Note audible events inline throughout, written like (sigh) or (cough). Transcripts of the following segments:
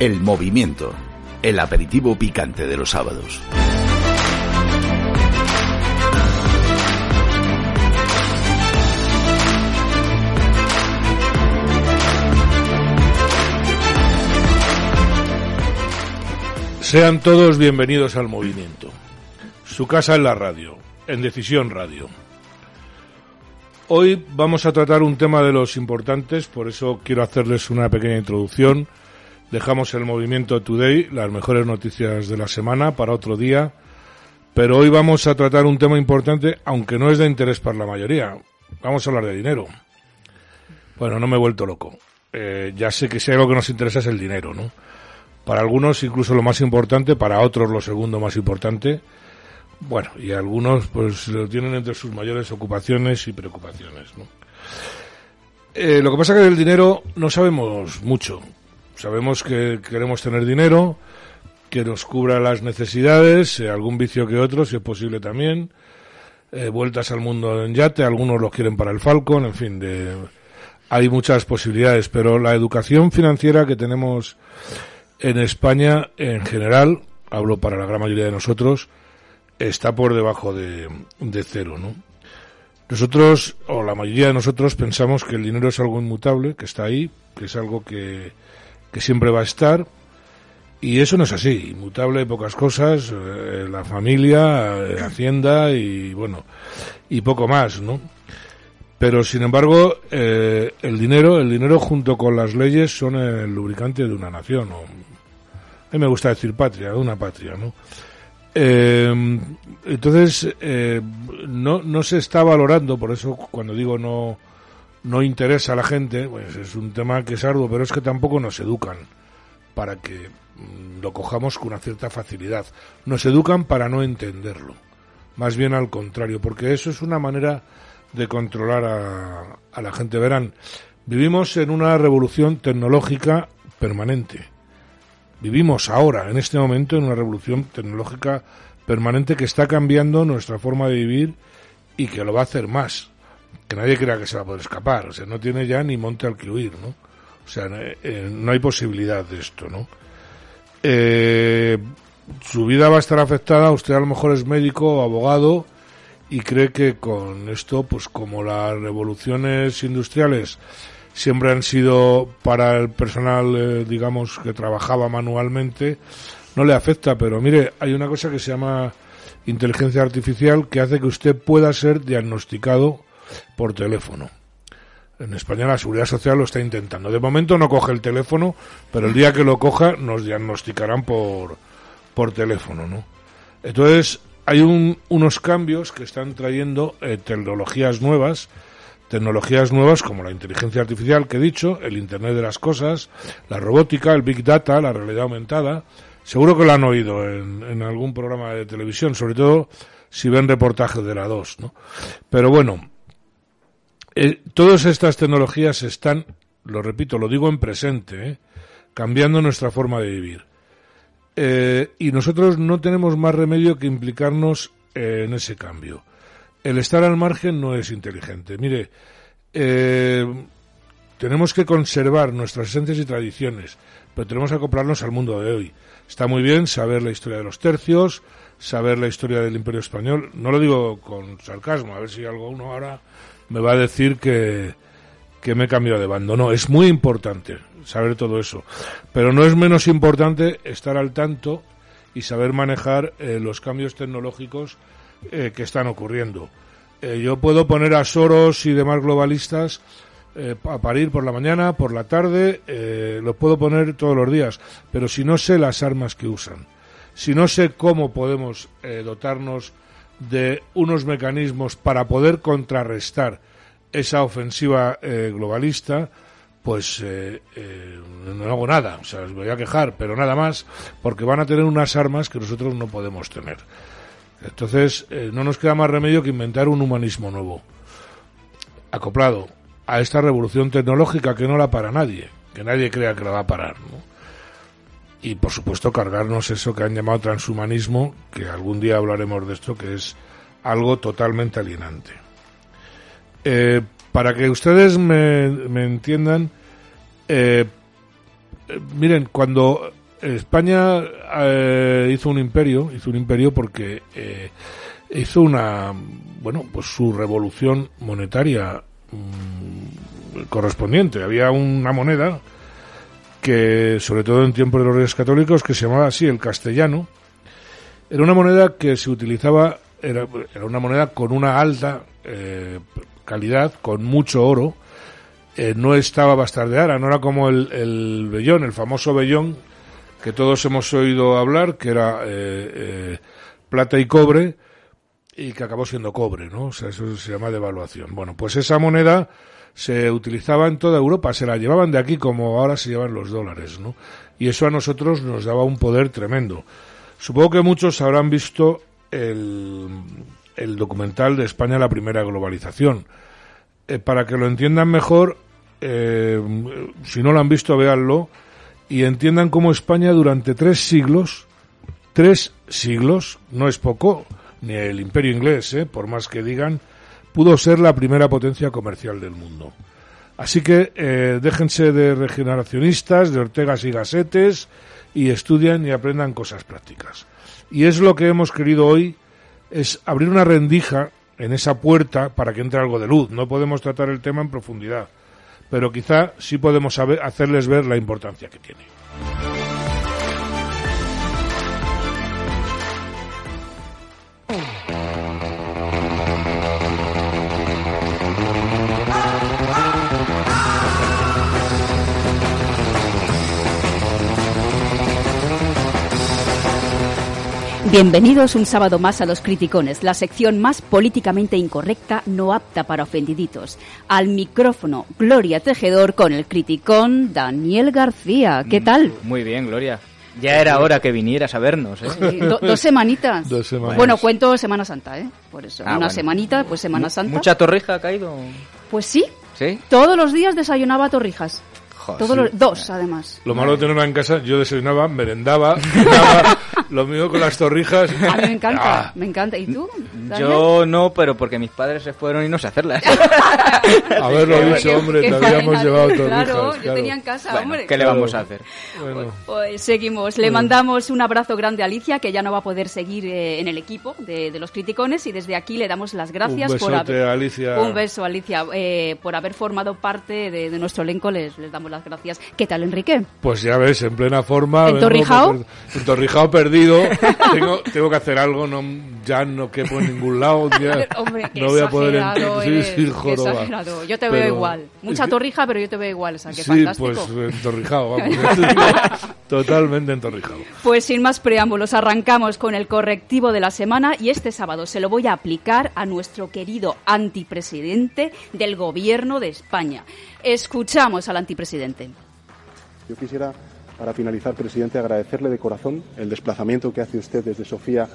El movimiento, el aperitivo picante de los sábados. Sean todos bienvenidos al movimiento. Su casa en la radio, en Decisión Radio. Hoy vamos a tratar un tema de los importantes, por eso quiero hacerles una pequeña introducción. Dejamos el movimiento Today, las mejores noticias de la semana, para otro día. Pero hoy vamos a tratar un tema importante, aunque no es de interés para la mayoría. Vamos a hablar de dinero. Bueno, no me he vuelto loco. Eh, ya sé que si hay algo que nos interesa es el dinero, ¿no? Para algunos incluso lo más importante, para otros lo segundo más importante. Bueno, y algunos pues lo tienen entre sus mayores ocupaciones y preocupaciones, ¿no? Eh, lo que pasa es que del dinero no sabemos mucho. Sabemos que queremos tener dinero, que nos cubra las necesidades, eh, algún vicio que otro, si es posible también. Eh, vueltas al mundo en yate, algunos los quieren para el Falcon, en fin, de, hay muchas posibilidades, pero la educación financiera que tenemos en España en general, hablo para la gran mayoría de nosotros, está por debajo de, de cero, ¿no? Nosotros, o la mayoría de nosotros, pensamos que el dinero es algo inmutable, que está ahí, que es algo que, que siempre va a estar, y eso no es así. Inmutable pocas cosas, eh, la familia, eh, Hacienda y, bueno, y poco más, ¿no? Pero, sin embargo, eh, el dinero, el dinero junto con las leyes son el lubricante de una nación, a mí me gusta decir patria, de una patria, ¿no? Entonces, no, no se está valorando, por eso cuando digo no, no interesa a la gente, pues es un tema que es arduo, pero es que tampoco nos educan para que mm, lo cojamos con una cierta facilidad. Nos educan para no entenderlo. Más bien al contrario, porque eso es una manera de controlar a, a la gente. Verán, vivimos en una revolución tecnológica permanente Vivimos ahora, en este momento, en una revolución tecnológica permanente que está cambiando nuestra forma de vivir y que lo va a hacer más. Que nadie crea que se va a poder escapar. O sea, no tiene ya ni monte al que huir, ¿no? O sea, eh, eh, no hay posibilidad de esto, ¿no? Eh, su vida va a estar afectada, usted a lo mejor es médico o abogado y cree que con esto, pues como las revoluciones industriales siempre han sido para el personal, digamos, que trabajaba manualmente, no le afecta, pero mire, hay una cosa que se llama inteligencia artificial que hace que usted pueda ser diagnosticado por teléfono. En España la Seguridad Social lo está intentando. De momento no coge el teléfono, pero el día que lo coja nos diagnosticarán por, por teléfono, ¿no? Entonces, hay un, unos cambios que están trayendo eh, tecnologías nuevas tecnologías nuevas como la inteligencia artificial que he dicho, el Internet de las Cosas, la robótica, el Big Data, la realidad aumentada. Seguro que lo han oído en, algún programa de televisión, sobre todo si ven reportajes de la 2. ¿no? Pero bueno, eh, todas estas tecnologías están, lo repito, lo digo en presente, ¿eh? cambiando nuestra forma de vivir. Eh, y nosotros no tenemos más remedio que implicarnos en ese cambio el estar al margen no es inteligente. Mire, tenemos que conservar nuestras esencias y tradiciones, pero tenemos que acoplarnos al mundo de hoy. Está muy bien saber la historia de los tercios, saber la historia del Imperio Español. No lo digo con sarcasmo, a ver si alguno ahora me va a decir que, que me he cambiado de bando. No, es muy importante saber todo eso. Pero no es menos importante estar al tanto y saber manejar eh, los cambios tecnológicos eh, que están ocurriendo. Eh, yo puedo poner a Soros y demás globalistas a parir por la mañana, por la tarde, los puedo poner todos los días, pero si no sé las armas que usan, si no sé cómo podemos dotarnos de unos mecanismos para poder contrarrestar esa ofensiva globalista, pues no hago nada, o sea, os voy a quejar, pero nada más, porque van a tener unas armas que nosotros no podemos tener. Entonces, eh, no nos queda más remedio que inventar un humanismo nuevo, acoplado a esta revolución tecnológica que no la para nadie, que nadie crea que la va a parar. Y, por supuesto, cargarnos eso que han llamado transhumanismo, que algún día hablaremos de esto, que es algo totalmente alienante. Eh, para que ustedes me, entiendan, eh, eh, miren, cuando España eh, hizo un imperio, hizo un imperio porque eh, hizo una, bueno, pues su revolución monetaria mm, correspondiente. Había una moneda que, sobre todo en tiempos de los reyes católicos, que se llamaba así el castellano. Era una moneda que se utilizaba, era, una moneda con una alta eh, calidad, con mucho oro. Eh, no estaba bastardeada, no era como el, el vellón, el famoso vellón que todos hemos oído hablar, que era eh, plata y cobre, y que acabó siendo cobre, ¿no? O sea, eso se llama devaluación. Bueno, pues esa moneda se utilizaba en toda Europa, se la llevaban de aquí como ahora se llevan los dólares, ¿no? Y eso a nosotros nos daba un poder tremendo. Supongo que muchos habrán visto el, documental de España la primera globalización. Eh, para que lo entiendan mejor, eh, si no lo han visto, véanlo y entiendan cómo España durante tres siglos, tres siglos, no es poco, ni el imperio inglés, ¿eh? por más que digan, pudo ser la primera potencia comercial del mundo. Así que eh, déjense de regeneracionistas, de Ortegas y Gasetes, y estudien y aprendan cosas prácticas. Y es lo que hemos querido hoy, es abrir una rendija en esa puerta para que entre algo de luz. No podemos tratar el tema en profundidad, pero quizá sí podemos hacerles ver la importancia que tiene. Bienvenidos un sábado más a Los Criticones, la sección más políticamente incorrecta, no apta para ofendiditos. Al micrófono, Gloria Tejedor con el criticón Daniel García. ¿Qué tal? Muy bien, Gloria. Ya era hora que vinieras a vernos, ¿eh? Sí, do- dos semanitas. Dos semanas. Bueno, cuento Semana Santa, ¿eh? Por eso. Ah, Una bueno. semanita, pues Semana Santa. ¿Mucha torrija ha caído? Pues sí, ¿Sí? todos los días desayunaba torrijas. Joder, Todos sí. los- dos, además. Lo malo de tenerla en casa, yo desayunaba, merendaba, (laughs) lo mío con las torrijas. A mí me encanta, Ah, me encanta. ¿Y tú? Daniel? Yo no, pero porque mis padres se fueron y no sé hacerlas. (laughs) haberlo dicho, hombre, qué te habíamos llevado torrijas. Claro, yo claro. tenía en casa, bueno, hombre. ¿qué le vamos a hacer? Bueno, Pues seguimos. Le mandamos un abrazo grande a Alicia, que ya no va a poder seguir eh, en el equipo de, de los criticones, y desde aquí le damos las gracias un por besote, haber. Alicia. Un beso, Alicia, eh, por haber formado parte de, de nuestro elenco. Les, les damos las gracias. ¿Qué tal, Enrique? Pues ya ves, en plena forma. vengo ¿Entorrijao? por- Entorrijao perdido. (laughs) tengo, tengo que hacer algo, no, ya no quepo en ningún lado. ya Hombre, qué no voy a poder. (laughs) Sí, eres, sí, qué exagerado. Yo te veo igual. Mucha que- torrija, pero yo te veo igual. O sea, qué Sí, fantástico. pues entorrijado, vamos. (laughs) Totalmente entorrijado. Pues sin más preámbulos, arrancamos con el correctivo de la semana y este sábado se lo voy a aplicar a nuestro querido antipresidente del gobierno de España. Escuchamos al antipresidente. Yo quisiera, para finalizar, presidente, agradecerle de corazón el desplazamiento que hace usted desde Sofía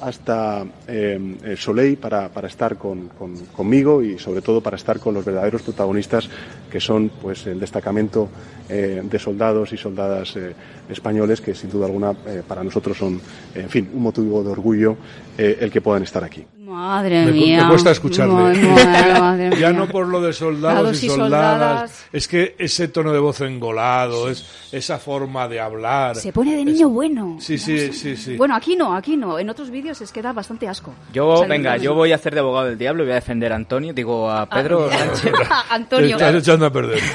hasta eh, eh, Soleil para, para estar con, con- conmigo y sobre todo para estar con los verdaderos protagonistas que son pues el destacamento eh, de soldados y soldadas eh, españoles que sin duda alguna para nosotros son en fin un motivo de orgullo el que puedan estar aquí. Madre Me, mía. me cuesta escucharle. Madre, (laughs) madre ya mía. no por lo de soldados Soldados y y soldadas. soldadas. Es que ese tono de voz engolado, es esa forma de hablar. Se pone de niño bueno. Sí, sí, sí, sí. Bueno, aquí no, aquí no. En otros vídeos es que da bastante asco. Yo, O sea, venga, yo voy a hacer de abogado del diablo y voy a defender a Antonio, digo a Pedro Ah, Sánchez. (laughs) Te Antonio. estás echando a perder. (laughs)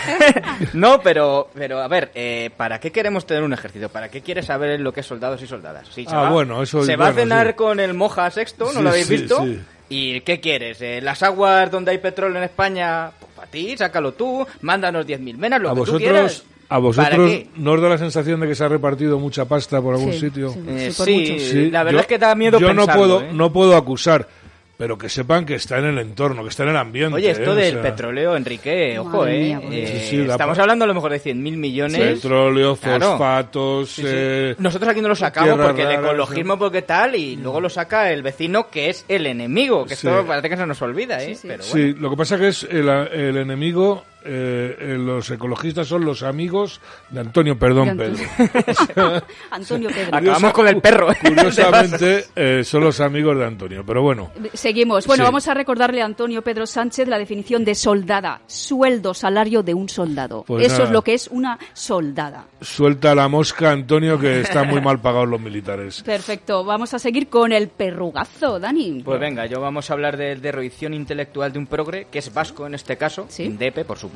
No, pero, pero a ver, eh, ¿para qué queremos tener un ejército? ¿Para qué quieres saber lo que es soldados y soldadas? Sí, se Ah, va- bueno, eso es Se va a cenar sí. con el Moja Sexto, ¿no Sí, lo habéis sí, visto? Sí. ¿Y qué quieres? Eh, ¿Las aguas donde hay petróleo en España? Pues para ti, sácalo tú, mándanos 10.000 menas, lo a que tú vosotros, quieras. a ¿Para vosotros? ¿no os da la sensación de que se ha repartido mucha pasta por algún Sí, sitio? sí. Eh, Sí, por sí, la verdad yo- es que da miedo Yo no puedo, ¿eh? no puedo acusar, pero que sepan que está en el entorno, que está en el ambiente. Oye, esto ¿eh? O del sea, petróleo, Enrique, ojo, Madre eh. mía, pues. Eh, Sí, sí, da estamos hablando a lo mejor de 100.000 millones. Petróleo, Claro. fosfatos, Sí, sí. eh, Nosotros aquí no lo sacamos porque el raras, ecologismo, porque tal, y luego lo saca el vecino que es el enemigo, que Sí. esto parece que se nos olvida, ¿eh? Sí, sí. Pero Sí, bueno. lo que pasa que es el, el enemigo eh, eh, los ecologistas son los amigos de Antonio, perdón, De Pedro. (laughs) Antonio Pedro. Acabamos con el perro. Curiosamente, eh, son los amigos de Antonio, pero bueno. Seguimos. Bueno, Sí. vamos a recordarle a Antonio Pedro Sánchez la definición de soldada. Sueldo, salario de un soldado. Pues Eso nada. es lo que es una soldada. Suelta la mosca, Antonio, que están muy mal pagados los militares. Perfecto. Vamos a seguir con el perrugazo, Dani. Pues venga, yo vamos a hablar de derroición intelectual de un progre, que es vasco en este caso, Sí. Indepe, por supuesto.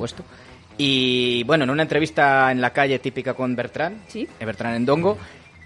Y bueno, en una entrevista en la calle típica con Bertrán, Sí. eh, Bertrán Endongo,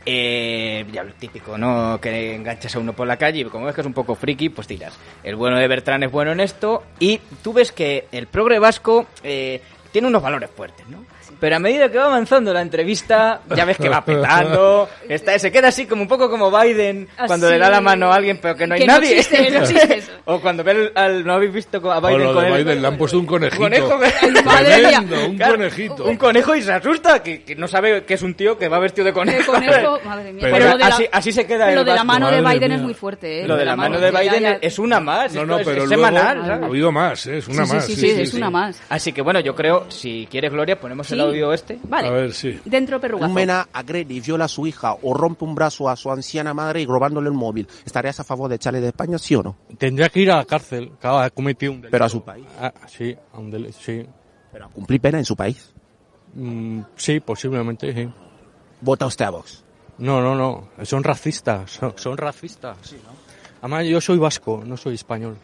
eh, ya lo típico, ¿no? Que enganchas a uno por la calle y como ves que es un poco friki, pues tiras. El bueno de Bertrán es bueno en esto y tú ves que el progre vasco eh, tiene unos valores fuertes, ¿no? Pero a medida que va avanzando la entrevista, ya ves que va petando, está, se queda así como un poco como Biden cuando Así. le da la mano a alguien pero que no hay Que no nadie. existe, no (laughs) existe eso. o cuando ve al, al- no habéis visto a O Biden lo con de el- Biden, le han puesto un conejito. conejo que- Madre mía. Tremendo, un Claro, conejito. Un conejo y se asusta, que, que no sabe que es un tío que va vestido de conejo. El conejo, (laughs) madre mía. Pero Pero lo la- así, así se queda Lo el de la mano de Biden mía. es muy fuerte, ¿eh? Lo de la mano de Biden ya. es una más. No, no, es- pero es luego semanal. ha habido más, ¿eh? es una Sí, sí, más. sí, sí, es una más. Así que bueno, yo creo, si quieres Gloria, ponemos el Sí. Este. Vale. A ver, sí. Dentro perrugazo. Un mena agrede y viola a su hija o rompe un brazo a su anciana madre y robándole el móvil. ¿Estarías a favor de echarle de España, sí o no? Tendría que ir a la cárcel, claro, ha cometido un delito. Pero a su país. Ah, sí, a un delito, sí. Pero a cumplir pena en su país. Mm, sí, posiblemente, sí. Vota usted a Vox. No, no, no, son racistas, son, son racistas. Además, yo soy vasco, no soy español.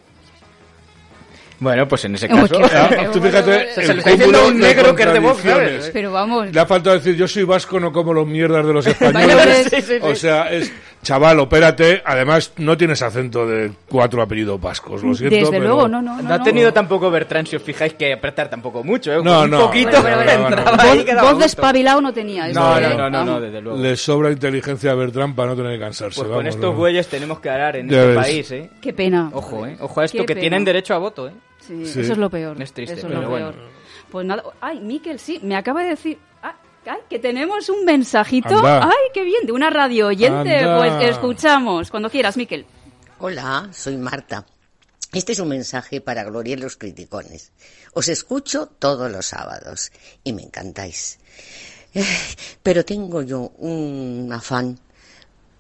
Bueno, pues en ese caso... Ah, Pero tú fíjate, bueno, se el le está diciendo un negro que es de Vox. ¿sabes? Pero vamos. Le ha faltado decir, yo soy vasco, no como los mierdas de los españoles. Españoles. (laughs) Sí, sí, sí. O sea, es, chaval, opérate. Además, no tienes acento de cuatro apellidos vascos, lo siento. Desde pero- luego, no, no. No, no, ha no. tenido tampoco Bertrand, si os fijáis, que apretar tampoco mucho, ¿eh? No, un no. poquito Bueno, bueno, bueno, (laughs) entraba bueno. ahí, Voz, quedaba voz a de gusto. espabilado no tenía. eso, No, ¿eh? no, no, no, no, desde luego. Le sobra inteligencia a Bertrand para no tener que cansarse. Pues con estos güeyes tenemos que hablar en este ves. país, ¿eh? Qué pena. Ojo, ¿eh? Ojo a esto, Qué que pena. tienen derecho a voto, ¿eh? Sí, Sí. Eso es lo peor. Es triste, Eso es pero lo bueno. peor. Pues nada. Ay, Miquel, sí, me acaba de decir. ah, ay, que tenemos un mensajito. Anda. Ay, qué bien, de una radio oyente. Anda. Pues escuchamos, cuando quieras, Miquel. Hola, soy Marta. Este es un mensaje para Gloria y los criticones. Os escucho todos los sábados y me encantáis. Eh, Pero tengo yo un afán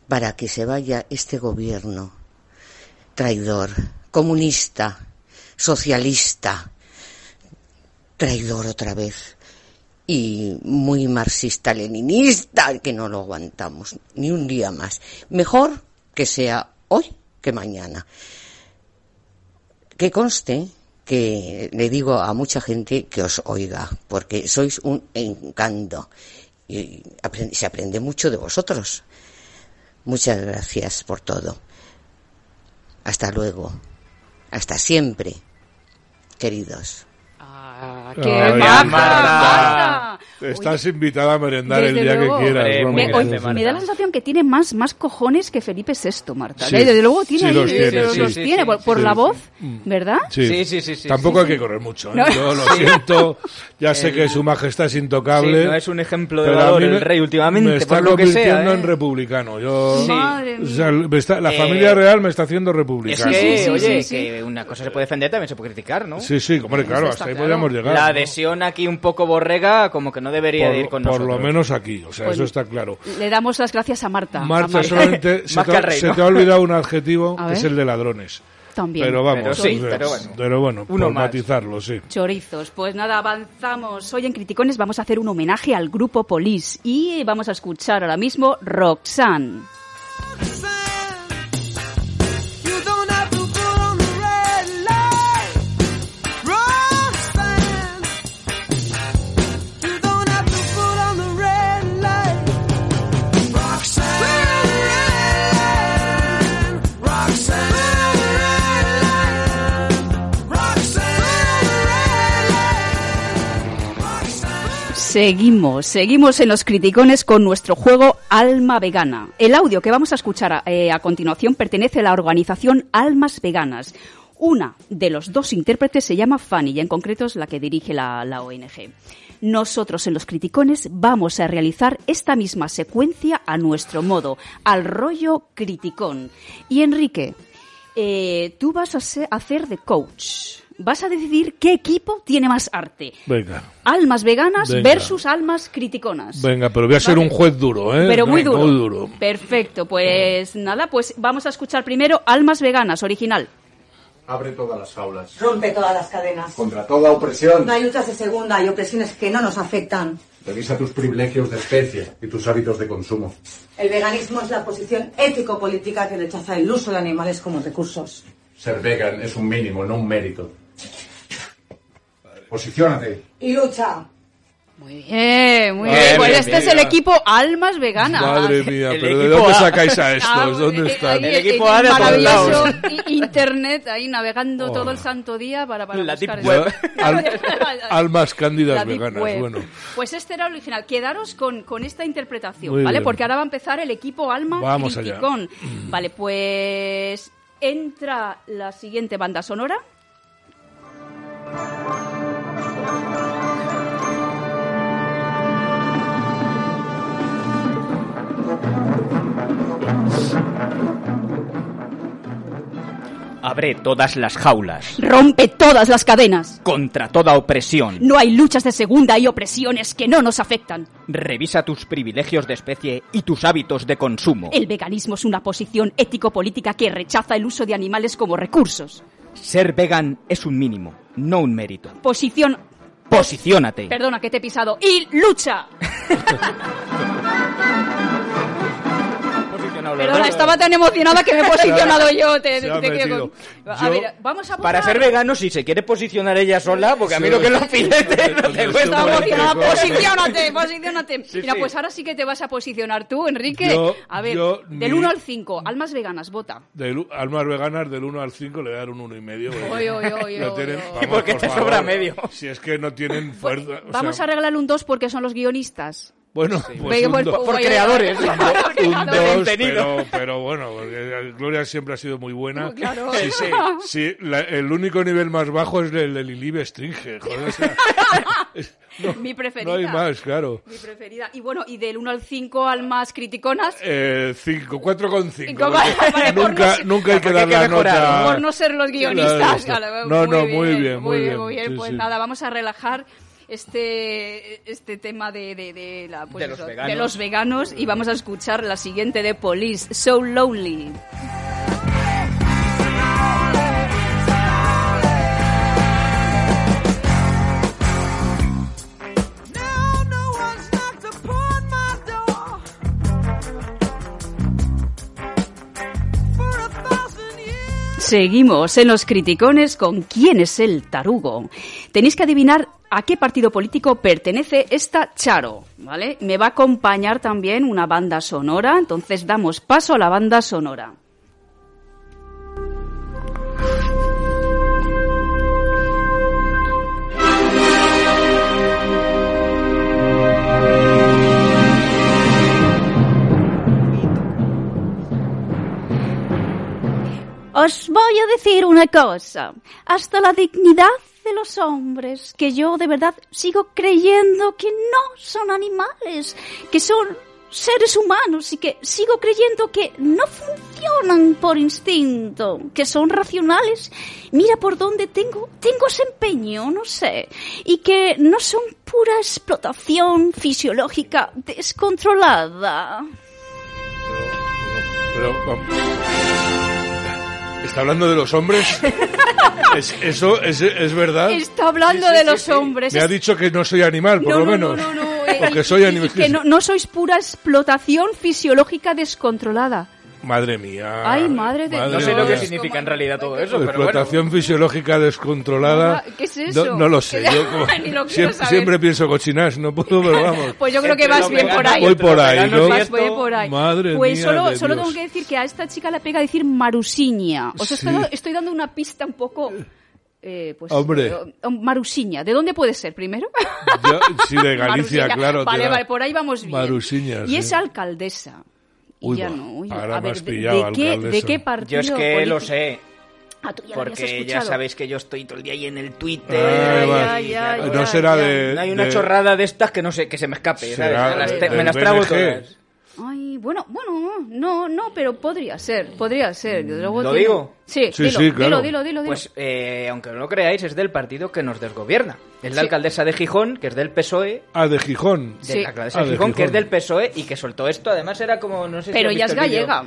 para que se vaya este gobierno traidor, comunista, socialista, traidor otra vez y muy marxista-leninista, que no lo aguantamos ni un día más. Mejor que sea hoy que mañana. Que conste que le digo a mucha gente que os oiga, porque sois un encanto y se aprende mucho de vosotros. Muchas gracias por todo. Hasta luego. Hasta siempre, queridos. Ah, Ay, ¡Qué Marta. Marta! Estás invitada a merendar el día luego. que quieras. Muy Me, grande, me da la sensación que tiene más, más cojones que Felipe VI, Marta. Sí. Desde luego tiene Sí, los tiene, los, sí. los Sí, tiene sí, por, sí, por sí, la sí. voz, ¿verdad? Sí, sí, sí, sí, Tampoco sí, hay sí. que correr mucho. ¿eh? No. Yo lo siento. Ya sé que su majestad es intocable. Sí, no es un ejemplo de valor el rey últimamente, Me está por lo que sea, convirtiendo ¿eh? en republicano. Yo, o sea, está- la Eh, familia real me está haciendo Es republicano. que, Sí, sí, oye, sí, sí. que una cosa se puede defender, también se puede criticar, ¿no? Sí, sí, hombre, claro, hasta ahí claro. Llegar. La ¿no? adhesión aquí un poco borrega, como que no debería por, de ir con por nosotros. lo menos aquí, o sea, Pues- eso está claro. Le damos las gracias a Marta. a Marta, solamente (laughs) se, te, ha- olvidado un adjetivo (laughs) que es el de ladrones. También. Pero vamos, Pero sí, bueno. pero bueno, Uno por más. matizarlo, sí. Chorizos. Pues nada, avanzamos. Hoy en Criticones vamos a hacer un homenaje al grupo Police y vamos a escuchar ahora mismo Roxanne. Seguimos, seguimos en los criticones con nuestro juego Alma Vegana. El audio que vamos a escuchar a, eh, a continuación pertenece a la organización Almas Veganas. Una de los dos intérpretes se llama Fanny y en concreto es la que dirige la, ONG. Nosotros en los criticones vamos a realizar esta misma secuencia a nuestro modo, al rollo criticón. Y Enrique, eh, tú vas a se- a hacer de coach, vas a decidir qué equipo tiene más arte. Venga, Almas veganas Venga. versus almas criticonas. venga, pero voy a ser Vale. un juez duro, ¿eh? Pero muy duro. Muy duro. Perfecto, pues nada, pues vamos a escuchar primero Almas Veganas, original. Abre todas las jaulas. Rompe todas las cadenas. Contra toda opresión. No hay luchas de segunda, hay opresiones que no nos afectan. Revisa tus privilegios de especie y tus hábitos de consumo. El veganismo es la posición ético-política que rechaza el uso de animales como recursos. Ser vegan es un mínimo, no un mérito. Posiciónate. Y lucha. Muy bien, muy Madre bien. Pues este mía. es el equipo Almas Veganas. Madre mía, El pero ¿de equipo dónde sacáis a estos? Ah, ¿Dónde están? El equipo A de todos maravilloso (laughs) internet ahí navegando Oh. todo el santo día para, para La buscar deep web. (laughs) Al- almas cándidas veganas, web. bueno. Pues este era el original. Quedaros con, con esta interpretación, Muy ¿vale? bien. Porque ahora va a empezar el equipo Alma Vamos allá. Criticón. Vale, pues entra la siguiente banda sonora. Abre todas las jaulas. Rompe todas las cadenas. Contra toda opresión. No hay luchas de segunda y opresiones que no nos afectan. Revisa tus privilegios de especie y tus hábitos de consumo. El veganismo es una posición ético-política que rechaza el uso de animales como recursos. Ser vegan es un mínimo, no un mérito. Posición... Posiciónate. Perdona que te he pisado. Y lucha. (laughs) Perdona, estaba tan emocionada que me he posicionado yo. Te, te quiero con- A Yo- ver, vamos a Para votar. ser vegano, si se quiere posicionar ella sola, porque a mí lo que los filetes no te Está cuesta. emocionada. Posiciónate, posiciónate. Mira, sí. pues ahora sí que te vas a posicionar tú, Enrique. Yo- a ver, yo del ni- 1 al 5, almas veganas, vota. Del u- almas veganas del 1 al 5 le dan un 1 y medio. Oy, oy, oy, Lo oy, tienen- oy. vamos, ¿Y por qué por te sobra medio? Si es que no tienen fuerza. o Vamos sea, a regalarle un 2 porque son los guionistas. Bueno, pues un pues, do- pues, Por a- (laughs) creadores. un dos, pero, pero bueno, porque Gloria siempre ha sido muy buena. Claro. Sí, sí, (laughs) sí, la- el único nivel más bajo es el de Lili Bestringe, joder, o sea, (laughs) no, Mi preferida. no hay más, claro. Mi preferida. Y bueno, y del 1 al 5 almas criticonas. Eh, cinco, cuatro con cinco. Cinco, vale, vale, por nunca, no ser- nunca hay que dar la nota. por no ser los guionistas. Claro, no, no, muy bien, muy bien, Muy bien, sí, pues sí. nada, vamos a relajar este, este tema de, de, de la, pues De los eso, de los veganos y vamos a escuchar la siguiente de Police, So Lonely. Seguimos en los criticones con quién es el tarugo. Tenéis que adivinar a qué partido político pertenece esta Charo, ¿vale? Me va a acompañar también una banda sonora, entonces damos paso a la banda sonora. Os voy a decir una cosa. Hasta la dignidad de los hombres, que yo de verdad sigo creyendo que no son animales, que son seres humanos y que sigo creyendo que no funcionan por instinto, que son racionales. Mira por dónde tengo, tengo ese empeño, no sé, y que no son pura explotación fisiológica descontrolada. ¿Está hablando de los hombres? (laughs) ¿Es- ¿Eso es, es verdad? Está hablando de los hombres. Me ha dicho que no soy animal, por No, lo no, menos. no, no, no, (laughs) eh, O que soy animal. que no, no sois pura explotación fisiológica descontrolada. Madre mía. Ay, madre de Madre No sé lo que significa en realidad todo eso, pero bueno. Explotación fisiológica descontrolada. ¿Qué es eso? No, no lo sé. (laughs) Yo como- (laughs) Ni lo siempre, saber. siempre pienso cochinas, no puedo, pero vamos. (laughs) Pues yo creo que vas bien por ahí. Voy por ahí, ¿no? Vas bien por ahí. Madre pues mía solo, de solo Dios. tengo que decir que a esta chica le pega decir marusiña. Os Sí. estoy, estoy dando una pista un poco... eh, pues, Hombre. eh, marusiña. ¿De dónde puede ser primero? Yo- sí, de Galicia, Marusiña. claro. Vale, vale, por ahí vamos bien. Marusiña, y sí. es alcaldesa. Y Uy, ya no. uy, ahora a me ver, has ¿de- pillado, ¿de, qué. ¿de qué partido Yo es que lo sé. Ah, tú ya Porque ya sabéis que yo estoy todo el día ahí en el Twitter. Ah, y- no será de. No hay una de- chorrada de estas que no sé, que se me escape. ¿sabes? Me las, de- te- me del las trago todas. Ay, bueno, bueno, no, no, pero podría ser, podría ser. luego ¿Lo tiene- digo? Sí, Sí, dilo, sí, claro. dilo, dilo, dilo, dilo. Pues, eh, aunque no lo creáis, es del partido que nos desgobierna. Es la Sí. alcaldesa de Gijón, que es del PSOE. Ah, de Gijón. De Sí. la alcaldesa Ah, de de Gijón, que es del PSOE y que soltó esto. Además, era como. No sé si pero has ella es gallega.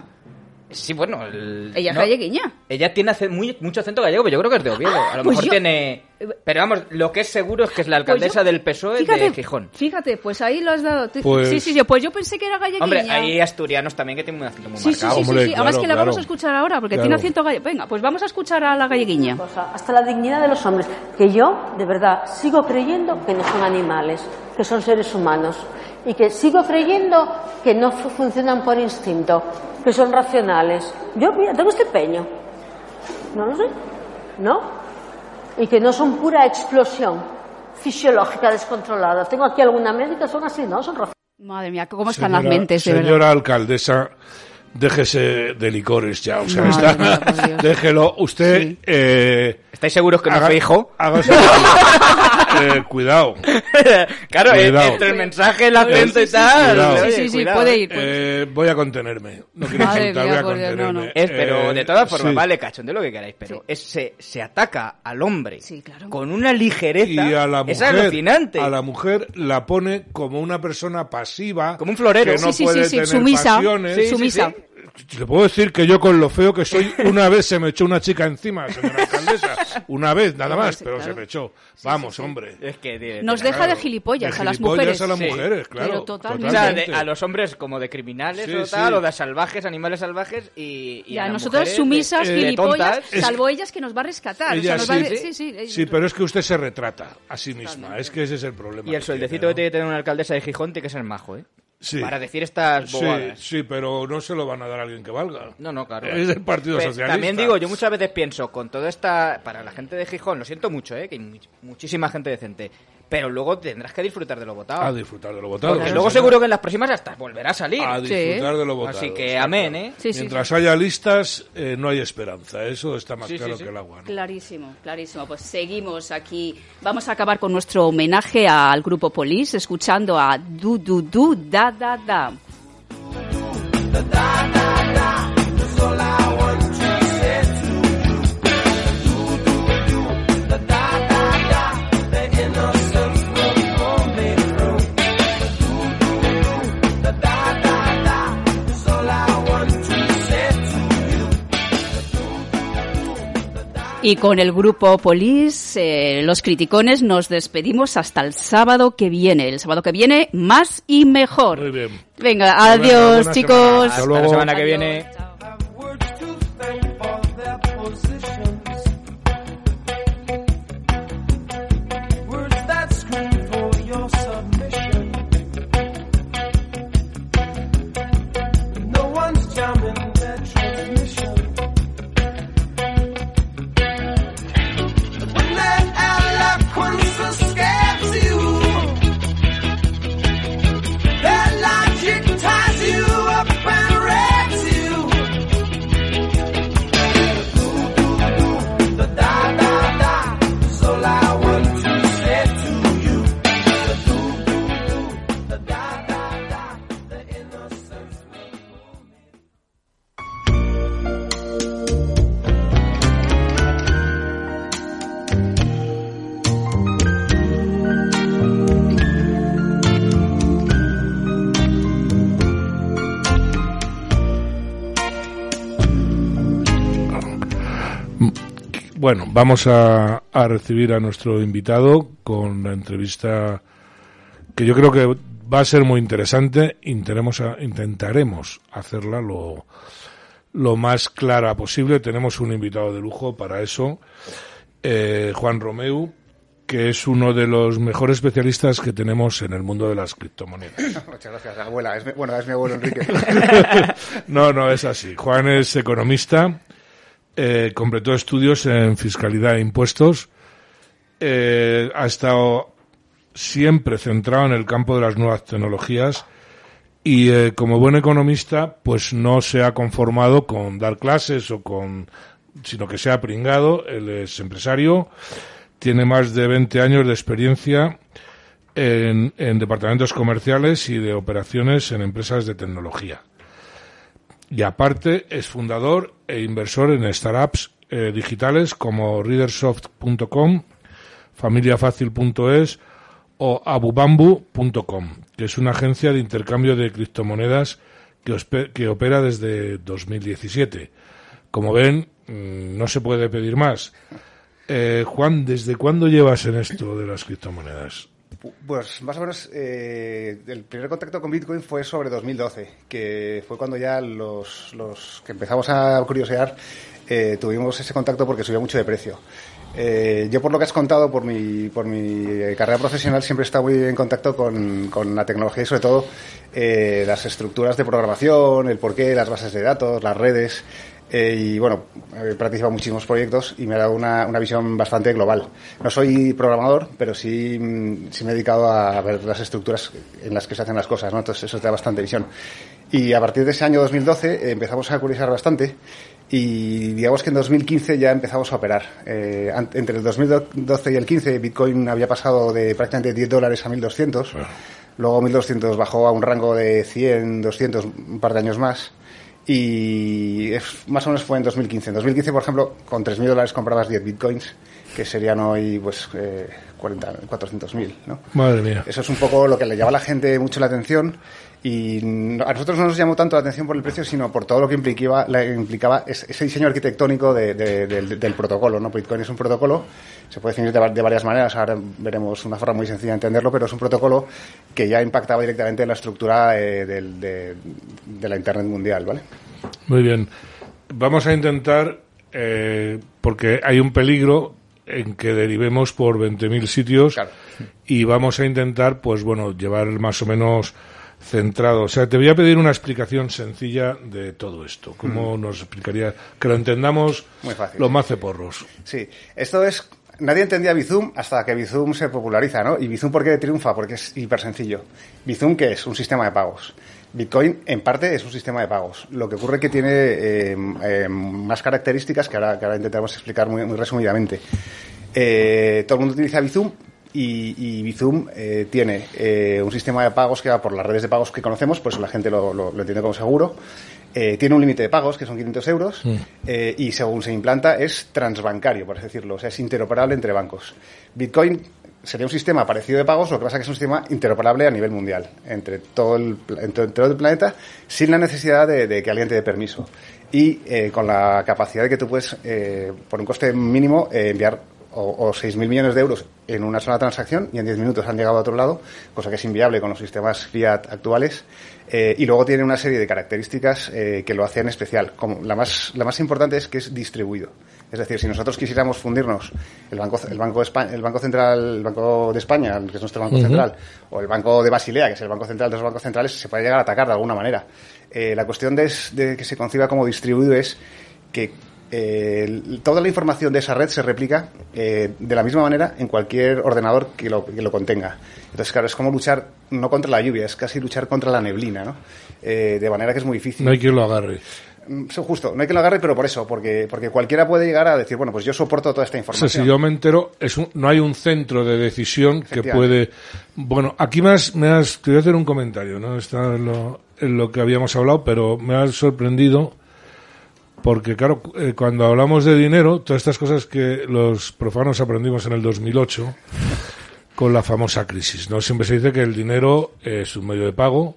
Sí, bueno. el- Ella es no, galleguiña. Ella tiene ace- muy, mucho acento gallego, pero yo creo que es de Oviedo. A lo pues mejor yo- tiene. Pero vamos, lo que es seguro es que es la Pues alcaldesa yo- del PSOE de Gijón. Fíjate, pues ahí lo has dado. Pues- Sí, sí, sí, pues yo pensé que era galleguiña. Hombre, hay asturianos también que tienen un acento muy Sí, sí, sí, marcado. sí, Hombre, sí. Además claro, que la vamos a escuchar ahora, porque Claro. tiene acento gallego. Venga, pues vamos a escuchar a la galleguiña. hasta la dignidad de los hombres, que yo, de verdad, sigo creyendo que no son animales, que son seres humanos, y que sigo creyendo que no fu- funcionan por instinto, que son racionales. Yo, mira, tengo este peño, no lo sé, ¿no? Y que no son pura explosión fisiológica descontrolada. Tengo aquí alguna médica, son así, ¿no? Son racionales. Madre mía, cómo están Señora- las mentes, de señora verdad. alcaldesa, déjese de licores ya. O sea, Madre está- mía, (laughs) déjelo. Usted. Eh, ¿Estáis seguros que no haga- hijo? hágase- (laughs) eh, cuidado. (laughs) claro, Cuidado. entre el mensaje, el acento y sí, tal. Sí, sí, sí, puede ir. Eh, voy a contenerme. No quiero Madre insultar, mía, voy a Dios, no, contenerme. no. Es, pero Eh, de todas formas, sí. vale, cachondeo lo que queráis, pero es- se, se ataca al hombre Sí, claro. con una ligereza. Y a la es mujer, alucinante. a la mujer la pone como una persona pasiva, Como un florero. que no Sí, sí, puede sí, sí, tener sumisa. pasiones. Sí, sí, Sumisa. Le puedo decir que yo con lo feo que soy, (laughs) una vez se me echó una chica encima, señora alcaldesa. Una vez, nada más, pero claro. se me echó. Vamos, hombre. Es que, tío, Nos deja de gilipollas De a las gilipollas mujeres. a las Sí. mujeres, claro. Pero totalmente. O sea, de- a los hombres como de criminales Sí, o sí. tal, o de salvajes, animales salvajes, y, y Y a las nosotros mujeres sumisas, de- gilipollas, tontas. salvo ellas que nos va a rescatar. Ella o sea, nos va a- sí, sí, sí, ellos- Sí, pero es que usted se retrata a sí misma. Es que ese es el problema. Y el que sueldecito tiene, que tiene que tener una alcaldesa de Gijón tiene que ser majo, ¿eh? Sí. Para decir estas Sí, bobadas. sí, pero no se lo van a dar a alguien que valga. No, no, claro. Es del Partido Pero Socialista. También digo, yo muchas veces pienso, con toda esta... Para la gente de Gijón, lo siento mucho, ¿eh? Que hay much- muchísima gente decente. Pero luego tendrás que disfrutar de lo votado. A disfrutar de lo votado. Porque luego seguro que en las próximas hasta volverá a salir. A disfrutar de lo votado. Así que amén. ¿eh? Sí, sí, Mientras haya listas, eh, no hay esperanza. Eso está más claro sí. que el agua. ¿no? Clarísimo, clarísimo. Pues seguimos aquí. Vamos a acabar con nuestro homenaje al grupo Police, escuchando a Du Du Du Da Da Da. Y con el grupo Police, eh, los criticones, nos despedimos hasta el sábado que viene. El sábado que viene, más y mejor. Muy bien. Venga, adiós, buena chicos. semana. Hasta Hasta luego. la semana que Adiós. viene. Bueno, vamos a, a recibir a nuestro invitado con la entrevista que yo creo que va a ser muy interesante. Intentaremos, a- intentaremos hacerla lo, lo más clara posible. Tenemos un invitado de lujo para eso, eh, Juan Romeu, que es uno de los mejores especialistas que tenemos en el mundo de las criptomonedas. (coughs) Muchas gracias, abuela. Es mi- bueno, es mi abuelo Enrique. (laughs) no, no es así. Juan es economista, eh, completó estudios en fiscalidad e impuestos, eh, ha estado siempre centrado en el campo de las nuevas tecnologías y eh, como buen economista, pues no se ha conformado con dar clases o con, sino que se ha pringado. Él es empresario, tiene más de 20 años de experiencia en, en departamentos comerciales y de operaciones en empresas de tecnología. Y aparte es fundador e inversor en startups eh, digitales como readersoft.com, familiafacil.es o abubambu.com, que es una agencia de intercambio de criptomonedas que, que opera desde 2017. Como ven, mm, no se puede pedir más. Eh, Juan, ¿desde cuándo llevas en esto de las criptomonedas? Pues más o menos eh, el primer contacto con Bitcoin fue sobre 2012, que fue cuando ya los, que empezamos a curiosear eh, tuvimos ese contacto porque subía mucho de precio. Eh, yo por lo que has contado, por mi, por mi eh, carrera profesional, siempre he estado muy en contacto con, con la tecnología y sobre todo eh, las estructuras de programación, el porqué, las bases de datos, las redes. Eh, y bueno, he participado en muchísimos proyectos y me ha dado una, una visión bastante global. No soy programador, pero sí, mm, sí me he dedicado a ver las estructuras en las que se hacen las cosas, ¿no? Entonces eso te da bastante visión. Y a partir de ese año 2012 eh, empezamos a curiosear bastante y digamos que en 2015 ya empezamos a operar. Eh, entre el 2012 y el 15 Bitcoin había pasado de prácticamente 10 dólares a 1200. Luego 1200 bajó a un rango de 100, 200, un par de años más. Y es- más o menos fue en 2015. En 2015, por ejemplo, con 3.000 dólares comprabas 10 bitcoins, que serían hoy pues eh, 40, 400.000, ¿no? Madre mía. Eso es un poco lo que le llama a la gente mucho la atención y a nosotros no nos llamó tanto la atención por el precio, sino por todo lo que implicaba, la- implicaba es- ese diseño arquitectónico de- de- del, del protocolo. ¿no? Bitcoin es un protocolo, se puede definir de, va- de varias maneras, ahora veremos una forma muy sencilla de entenderlo, pero es un protocolo que ya impactaba directamente en la estructura eh, del- de, de la Internet mundial. ¿vale? Muy bien. Vamos a intentar, eh, porque hay un peligro en que derivemos por 20.000 sitios y vamos a intentar, pues bueno, llevar más o menos centrado. O sea, te voy a pedir una explicación sencilla de todo esto. ¿Cómo Mm. nos explicaría? Que lo entendamos Muy fácil. los más ceporros. Sí, esto es. Nadie entendía Bizum hasta que Bizum se populariza, ¿no? ¿Y Bizum por qué triunfa? Porque es hiper sencillo. Bizum, ¿qué es? Un sistema de pagos. Bitcoin, en parte, es un sistema de pagos. Lo que ocurre es que tiene eh, eh, más características que ahora, que ahora intentaremos explicar muy, muy resumidamente. Eh, todo el mundo utiliza Bizum y, y Bizum eh, tiene eh, un sistema de pagos que va por las redes de pagos que conocemos, por eso la gente lo, lo- lo entiende como seguro. Eh, tiene un límite de pagos, que son 500 euros, eh, y según se implanta es transbancario, por así decirlo, o sea, es interoperable entre bancos. Bitcoin sería un sistema parecido de pagos, lo que pasa es que es un sistema interoperable a nivel mundial, entre todo el, pla- entre todo el planeta, sin la necesidad de, de que alguien te dé permiso. Y eh, con la capacidad de que tú puedes, eh, por un coste mínimo, eh, enviar o, o 6.000 millones de euros en una sola transacción y en 10 minutos han llegado a otro lado, cosa que es inviable con los sistemas fiat actuales. Eh, y luego tiene una serie de características eh, que lo hacen especial. Como la, más, la más importante es que es distribuido. Es decir, si nosotros quisiéramos fundirnos el Banco, el banco, de España, el banco Central, el Banco de España, que es nuestro Banco. Central, o el Banco de Basilea, que es el Banco Central de los bancos centrales, se puede llegar a atacar de alguna manera. Eh, la cuestión de, de que se conciba como distribuido es que eh, toda la información de esa red se replica eh, de la misma manera en cualquier ordenador que lo, que lo contenga. Entonces, claro, es como luchar no contra la lluvia, es casi luchar contra la neblina, ¿no? Eh, de manera que es muy difícil. No hay quien lo agarre. Mm, Justo, no hay que lo agarre, pero por eso, porque, porque cualquiera puede llegar a decir, bueno, pues yo soporto toda esta O sea, información. si yo me entero, es un- no hay un centro de decisión que puede. Bueno, aquí me has, me has. Te voy a hacer un comentario, ¿no? Está en lo, en lo que habíamos hablado, pero me has sorprendido porque, claro, eh, cuando hablamos de dinero, todas estas cosas que los profanos aprendimos en el 2008 con la famosa crisis, ¿no? Siempre se dice que el dinero es un medio de pago,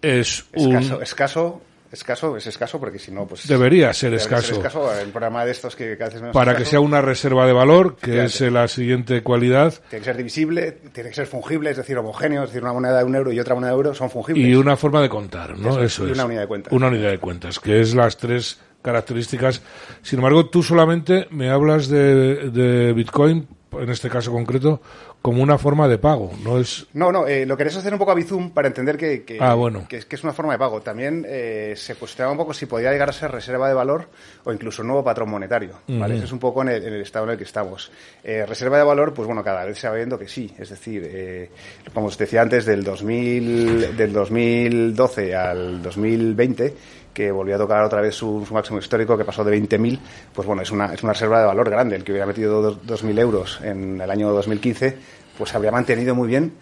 es un. Escaso, escaso, es escaso porque si no, pues... Debería ser debería escaso. escaso el programa de estos que cada vez menos para que sea una reserva de valor, que es eh, la siguiente cualidad, Tiene que ser divisible, tiene que ser fungible, es decir, homogéneo, es decir, una moneda de un euro y otra moneda de euro son fungibles. y una forma de contar, ¿no? Eso es, Eso y es. una unidad de cuentas. Una unidad de cuentas, que es las tres características. Sin embargo, tú solamente me hablas de, de Bitcoin, en este caso concreto, como una forma de pago, no es... No, no, eh, lo querés hacer un poco a Bizum para entender que, que, Ah, bueno. que, es- que es una forma de pago. También eh, se cuestionaba un poco si podía llegar a ser reserva de valor o incluso nuevo patrón monetario. Eso es un poco en el, en el estado en el que estamos. Eh, reserva de valor, pues bueno, cada vez se va viendo que sí. Es decir, eh, como os decía antes, del, 2000, del 2012 al 2020 que volvió a tocar otra vez su, su máximo histórico, que pasó de 20.000, pues bueno, es una, es una reserva de valor grande. El que hubiera metido dos- 2.000 euros en el año 2015, pues habría mantenido muy bien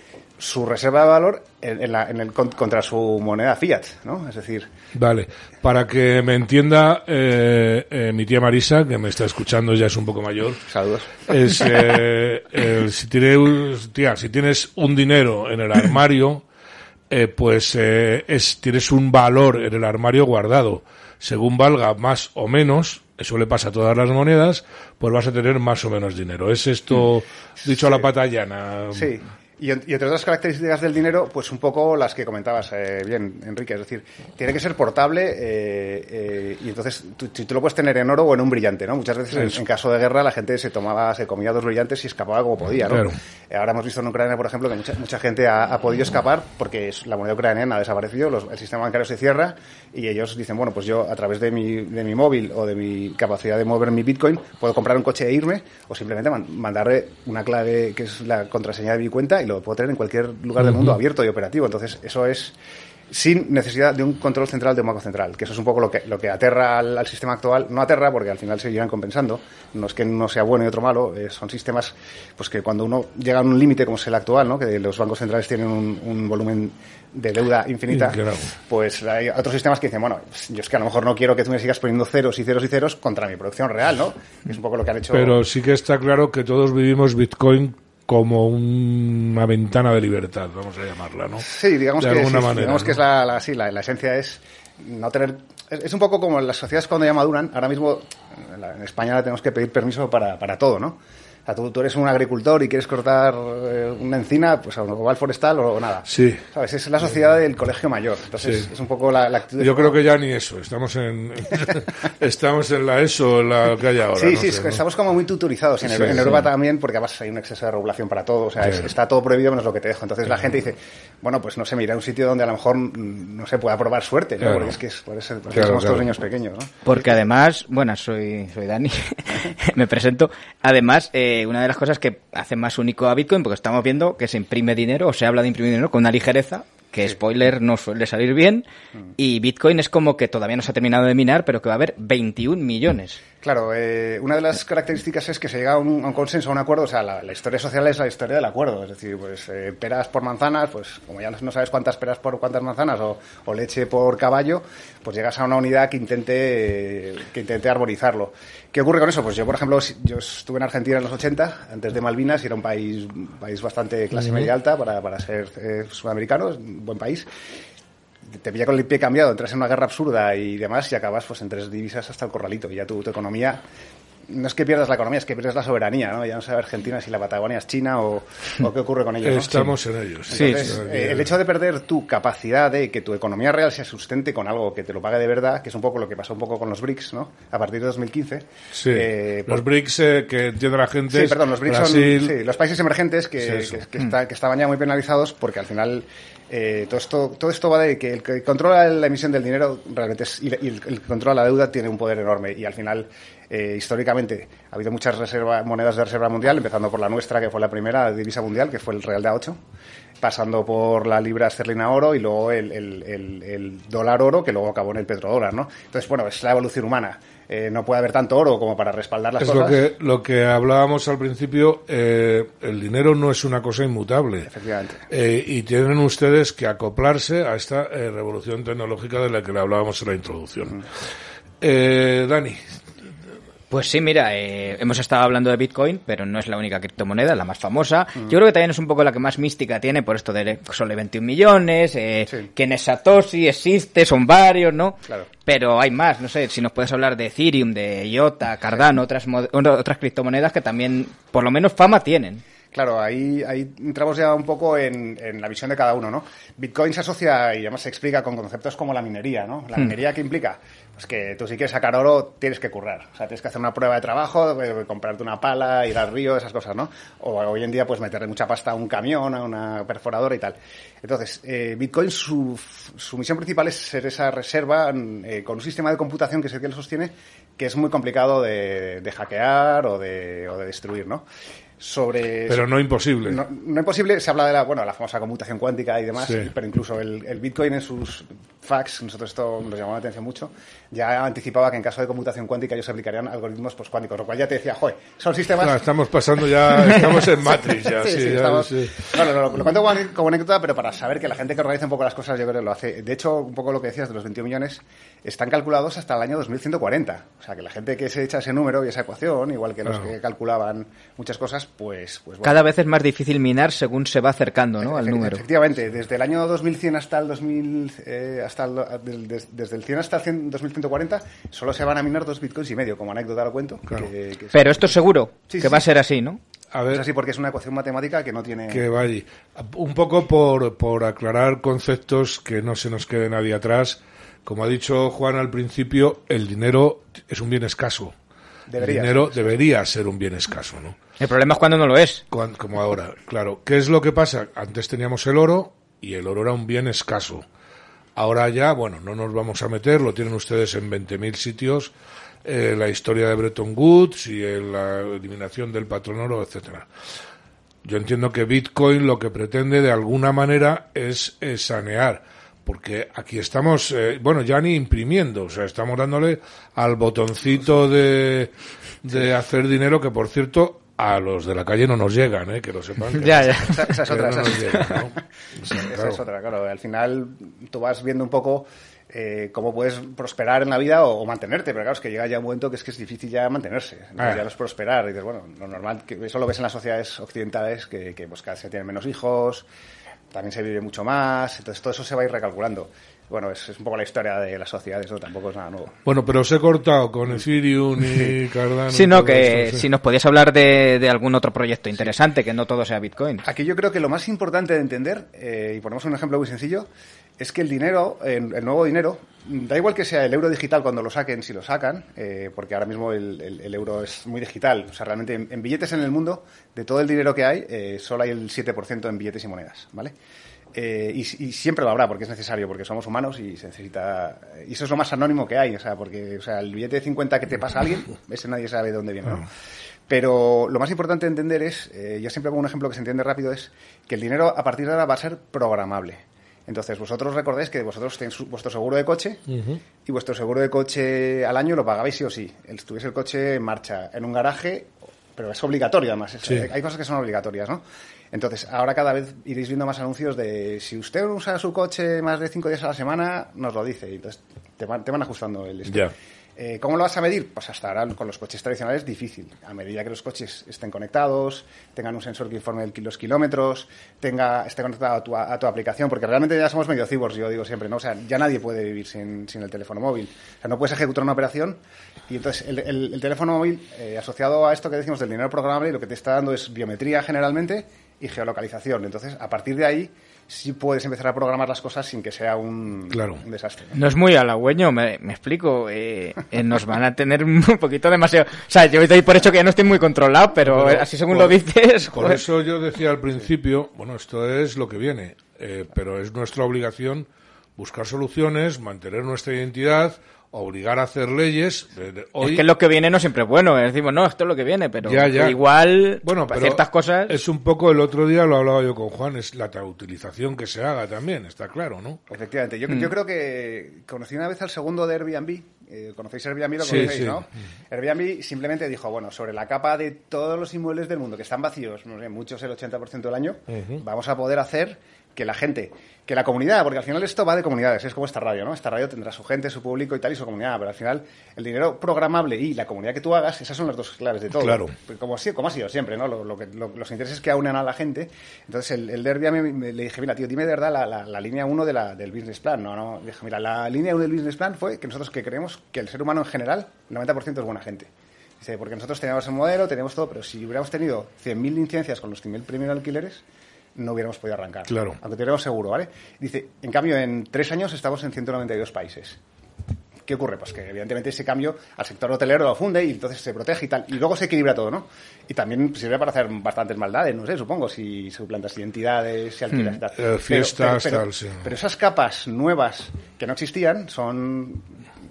su reserva de valor en, en la- en el, con- contra su moneda fiat, ¿no? Es decir, Vale, para que me entienda eh, eh, mi tía Marisa, que me está escuchando, ya es un poco mayor. Saludos. Es, eh, el- si, tienes, tía, si tienes un dinero en el armario, eh, pues eh, es, tienes un valor en el armario guardado. Según valga más o menos, eso le pasa a todas las monedas, pues vas a tener más o menos dinero. ¿Es esto dicho a la pata llana? Sí. Y, y entre otras características del dinero, pues un poco las que comentabas eh, bien, Enrique. Es decir, tiene que ser portable eh, eh, y entonces tú, tú- lo puedes tener en oro o en un brillante, ¿no? Muchas veces en, caso de guerra la gente se tomaba, se comía dos brillantes y escapaba como podía, ¿no? Claro. Ahora hemos visto en Ucrania, por ejemplo, que mucha, mucha gente ha, ha podido escapar porque la moneda ucraniana ha desaparecido, los- el sistema bancario se cierra y ellos dicen, bueno, pues yo a través de mi, de mi móvil o de mi capacidad de mover mi Bitcoin puedo comprar un coche e irme o simplemente man- mandarle una clave que es la contraseña de mi cuenta y lo puedo tener en cualquier lugar del mundo abierto y operativo. Entonces, eso es sin necesidad de un control central de un banco central, que eso es un poco lo que, lo que aterra al, al sistema actual. No aterra porque al final se irán compensando. No es que no sea bueno y otro malo, eh, son sistemas pues que cuando uno llega a un límite como es el actual, ¿no? que los bancos centrales tienen un, un volumen de deuda infinita, Claro. pues hay otros sistemas que dicen, bueno, yo es que a lo mejor no quiero que tú me sigas poniendo ceros y ceros y ceros contra mi producción real, ¿no? Que es un poco lo que han hecho. Pero sí que está claro que todos vivimos Bitcoin como una ventana de libertad, vamos a llamarla, ¿no? Sí, digamos de que, alguna sí, manera. digamos que ¿no? es la, la- sí, la, la esencia es no tener... Es, es un poco como en las sociedades cuando ya maduran. Ahora mismo en, la- en España tenemos que pedir permiso para, para todo, ¿no? Sea, tú, tú eres un agricultor y quieres cortar eh, una encina, pues o va al forestal o, o nada. Sí. ¿Sabes? Es la sociedad del colegio mayor. Entonces Sí. es un poco la, la actitud... Yo creo que ya ni eso, estamos en (laughs) estamos en la ESO, en la que hay ahora. Sí, no sí, sé, es que ¿no? estamos como muy tuturizados. En, Sí, en sí. Europa también, porque además hay un exceso de regulación para todo. O sea, es- está todo prohibido menos lo que te dejo. Entonces la gente dice, bueno, pues no sé, me iré a un sitio donde a lo mejor mm, no se pueda probar suerte, ¿no? Claro. Porque es que es, por eso, porque Claro, somos claro. todos niños pequeños, ¿no? Porque además, bueno, soy, soy Dani, (laughs) me presento. Además, eh, una de las cosas que hace más único a Bitcoin, porque estamos viendo que se imprime dinero, o se habla de imprimir dinero con una ligereza, que spoiler no suele salir bien, y Bitcoin es como que todavía no se ha terminado de minar, pero que va a haber 21 millones. Claro, eh, una de las características es que se llega a un, a un consenso, a un acuerdo. O sea, la, la historia social es la historia del acuerdo. Es decir, pues eh, peras por manzanas, pues como ya no, sabes cuántas peras por cuántas manzanas o, o leche por caballo, pues llegas a una unidad que intente, eh, que intente armonizarlo. ¿Qué ocurre con eso? Pues yo, por ejemplo, si- yo estuve en Argentina en los 80, antes de Malvinas, y era un país, un país bastante clase media alta para, para ser eh, sudamericano, es un buen país te pilla con el pie cambiado, entras en una guerra absurda y demás y acabas pues en tres divisas hasta el corralito y ya tu, tu economía no es que pierdas la economía, es que pierdes la soberanía, ¿no? Ya no sabe Argentina si la Patagonia es China o, o qué ocurre con ellos, ¿no? Estamos en ellos. Entonces, Sí, eh, el hecho de perder tu capacidad de que tu economía real se sustente con algo que te lo pague de verdad, que es un poco lo que pasó un poco con los BRICS, ¿no? A partir de 2015. Sí. eh, los por- BRICS eh, que entiende la gente. Sí, perdón, los BRICS Brasil, son sí, los países emergentes que, está- que estaban ya muy penalizados porque al final eh, todo esto todo esto va de que el que controla la emisión del dinero realmente es, y, el que controla la deuda tiene un poder enorme y al final eh, históricamente ha habido muchas reserva, monedas de reserva mundial, empezando por la nuestra, que fue la primera divisa mundial, que fue el Real de A8, pasando por la libra esterlina oro y luego el, el- el- el dólar oro, que luego acabó en el petrodólar, ¿no? Entonces, bueno, es la evolución humana. Eh, no puede haber tanto oro como para respaldar las Es lo cosas. que, lo que hablábamos al principio, eh, el dinero no es una cosa inmutable. Efectivamente. Eh, y tienen ustedes que acoplarse a esta revolución tecnológica de la que le hablábamos en la introducción. Eh, Dani. Pues sí, mira, eh, hemos estado hablando de Bitcoin, pero no es la única criptomoneda, la más famosa. Yo creo que también es un poco la que más mística tiene por esto de solo 21 millones, eh, quién es Satoshi, existe, son varios, ¿no? Claro. Pero hay más, no sé, si nos puedes hablar de Ethereum, de IOTA, Cardano, otras, otras criptomonedas que también, por lo menos, fama tienen. Claro, ahí, ahí entramos ya un poco en, en la visión de cada uno, ¿no? Bitcoin se asocia y además se explica con conceptos como la minería, ¿no? La Hmm. minería que implica, pues que tú si quieres sacar oro tienes que currar, o sea, tienes que hacer una prueba de trabajo, eh, comprarte una pala, ir al río, esas cosas, ¿no? O hoy en día pues meterle mucha pasta a un camión, a una perforadora y tal. Entonces, eh, Bitcoin su, su misión principal es ser esa reserva eh, con un sistema de computación que es el que lo sostiene, que es muy complicado de, de hackear o de, o de destruir, ¿no? Sobre, Pero no imposible. no, no imposible, se habla de la, bueno, la famosa computación cuántica y demás, Sí. pero incluso el, el Bitcoin en sus fax, nosotros esto nos llamó la atención mucho, ya anticipaba que en caso de computación cuántica ellos aplicarían algoritmos postcuánticos, lo cual ya te decía, joder, son sistemas... Claro, estamos pasando ya, estamos en Matrix ya, (laughs) sí, Sí, sí, ya, estamos- sí. Bueno, lo, lo cuento como, anécdota, pero para saber que la gente que organiza un poco las cosas, yo creo que lo hace. De hecho, un poco lo que decías de los 21 millones, están calculados hasta el año 2140. O sea, que la gente que se echa ese número y esa ecuación, igual que los Claro. que calculaban muchas cosas, pues... pues bueno. Cada vez es más difícil minar según se va acercando ¿no? al número. Efectivamente, desde el año 2100 hasta el 2000, eh, hasta el- del- des- desde el 100 hasta el 100 2140, solo se van a minar dos bitcoins y medio, como anécdota lo cuento. que- Pero esto es seguro, Sí, que sí. va a ser así, ¿no? A ver, Es así porque es una ecuación matemática que no tiene... que vaya. Un poco por, por aclarar conceptos que no se nos quede nadie atrás. Como ha dicho Juan al principio, el dinero es un bien escaso. Debería el dinero debería ser un bien escaso, ¿no? El problema es cuando no lo es. Cuan- como ahora, claro. ¿Qué es lo que pasa? Antes teníamos el oro y el oro era un bien escaso. Ahora ya, bueno, no nos vamos a meter, lo tienen ustedes en 20.000 sitios, eh, la historia de Bretton Woods y eh, la eliminación del patrón oro, etcétera. Yo entiendo que Bitcoin lo que pretende de alguna manera es, eh, sanear, porque aquí estamos, eh, bueno, ya ni imprimiendo, o sea, estamos dándole al botoncito de, de hacer dinero que, por cierto, a los de la calle no nos llegan, ¿eh? que lo sepan. que- (laughs) Ya, ya. Esa, esa es otra, no esa, nos es- llegan, ¿no? Esa claro. (laughs) es otra, claro. Al final tú vas viendo un poco eh, cómo puedes prosperar en la vida o, o mantenerte, pero claro, es que llega ya un momento que es que es difícil ya mantenerse. Ah. Ya no es prosperar. Y dices, bueno, lo normal, que eso lo ves en las sociedades occidentales, que, que pues, cada vez se tienen menos hijos, también se vive mucho más, entonces todo eso se va a ir recalculando. Bueno, es, es un poco la historia de las sociedades, eso tampoco es nada nuevo. Bueno, pero os he cortado con Ethereum y (laughs) Cardano. Sí, no, que esto, sí. si nos podías hablar de, de algún otro proyecto interesante, que no todo sea Bitcoin. Aquí yo creo que lo más importante de entender, eh, y ponemos un ejemplo muy sencillo, es que el dinero, el, el nuevo dinero, da igual que sea el euro digital cuando lo saquen, si lo sacan, eh, porque ahora mismo el, el- el euro es muy digital. O sea, realmente en, en billetes en el mundo, de todo el dinero que hay, eh, solo hay el 7% en billetes y monedas, ¿vale? Eh, y, y siempre lo habrá porque es necesario, porque somos humanos y se necesita. Y eso es lo más anónimo que hay, o sea, porque o sea, el billete de 50 que te pasa a alguien, (laughs) ese nadie sabe de dónde viene, ¿no? Pero lo más importante de entender es, eh, yo siempre pongo un ejemplo que se entiende rápido, es que el dinero a partir de ahora va a ser programable. Entonces, vosotros recordáis que vosotros tenéis vuestro seguro de coche y vuestro seguro de coche al año lo pagabais sí o sí. Estuviese el coche en marcha, en un garaje, pero es obligatorio además. es- Sí. Hay cosas que son obligatorias, ¿no? Entonces, ahora cada vez iréis viendo más anuncios de si usted usa su coche más de cinco días a la semana, nos lo dice. Y entonces te van, te van ajustando el. Ya. Eh, ¿Cómo lo vas a medir? Pues hasta ahora con los coches tradicionales difícil. A medida que los coches estén conectados, tengan un sensor que informe los kilómetros, tenga, esté conectado a tu, a tu aplicación, porque realmente ya somos medio cibors, yo digo siempre, ¿no? O sea, ya nadie puede vivir sin, sin el teléfono móvil. O sea, no puedes ejecutar una operación y entonces el, el- el teléfono móvil, eh, asociado a esto que decimos del dinero programable, lo que te está dando es biometría generalmente y geolocalización. Entonces, a partir de ahí, sí puedes empezar a programar las cosas sin que sea un, Claro. un desastre. ¿no? No es muy halagüeño, me, me explico. eh, eh, nos van a tener (laughs) un poquito demasiado. O sea, yo doy por hecho que ya no estoy muy controlado, pero, Pero así según por- lo dices. Por joder. eso yo decía al principio, bueno, esto es lo que viene, eh, pero es nuestra obligación buscar soluciones, mantener nuestra identidad, obligar a hacer leyes. Hoy, Es que lo que viene no siempre es bueno. Decimos, no, esto es lo que viene, pero Ya, ya. igual bueno, para pero ciertas cosas. es un poco el otro día lo hablaba yo con Juan, es la utilización que se haga también, está claro, ¿no? Efectivamente. Yo, Mm. yo creo que conocí una vez al segundo de Airbnb. Eh, ¿Conocéis Airbnb? Lo conocéis, sí. ¿no? Airbnb simplemente dijo, bueno, sobre la capa de todos los inmuebles del mundo que están vacíos, no sé, muchos el 80% del año, vamos a poder hacer que la gente, que la comunidad, porque al final esto va de comunidades, es como esta radio, ¿no? Esta radio tendrá su gente, su público y tal, y su comunidad, pero al final el dinero programable y la comunidad que tú hagas, esas son las dos claves de todo. Claro. Pues Como, ha sido- como ha sido siempre, ¿no? Lo- lo que- lo- los intereses que aunan a la gente. Entonces, el, el de Airbnb me- le dije, mira, tío, dime de verdad la, la- la línea 1 de la, del business plan. No, no. Dije, mira, la línea 1 del business plan fue que nosotros que creemos que el ser humano en general, el 90% es buena gente. Dice, porque nosotros teníamos el modelo, teníamos todo, pero si hubiéramos tenido 100.000 licencias con los 100.000 primeros alquileres, no hubiéramos podido arrancar. Claro. Aunque tuviéramos seguro, ¿vale? Dice, en cambio, en tres años estamos en 192 países. ¿Qué ocurre? Pues que evidentemente ese cambio al sector hotelero lo funde y entonces se protege y tal. Y luego se equilibra todo, ¿no? Y también sirve para hacer bastantes maldades, no sé, supongo, si suplantas identidades, si alquilas y tal. Eh, Pero- fiestas, pero, tal, sí. pero esas capas nuevas que no existían son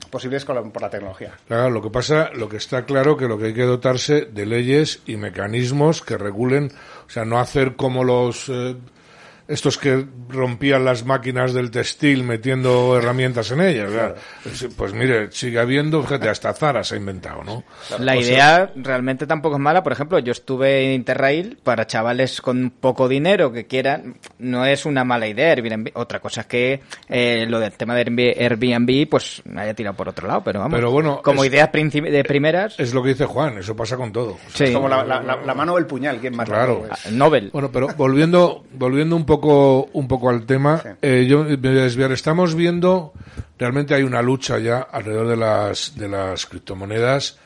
posibles con la- por la tecnología. Claro, lo que pasa, lo que está claro que lo que hay que dotarse de leyes y mecanismos que regulen, o sea, no hacer como los eh, estos que rompían las máquinas del textil metiendo herramientas en ellas. o sea, pues, mire, sigue habiendo, fíjate, hasta Zara se ha inventado, ¿no? La O sea, idea realmente tampoco es mala. Por ejemplo, yo estuve en Interrail para chavales con poco dinero que quieran. No es una mala idea Airbnb. Otra cosa es que eh, lo del tema de Airbnb- pues haya tirado por otro lado. Pero vamos, Pero bueno, como es- idea princi- de primeras... Es lo que dice Juan, eso pasa con todo. Sí. Es como la, la- la- la mano o el puñal, ¿quién más Claro. es? Nobel. Bueno, pero volviendo, volviendo un poco, un poco al tema, eh, yo me voy a desviar. Estamos viendo, realmente hay una lucha ya alrededor de las, de las criptomonedas,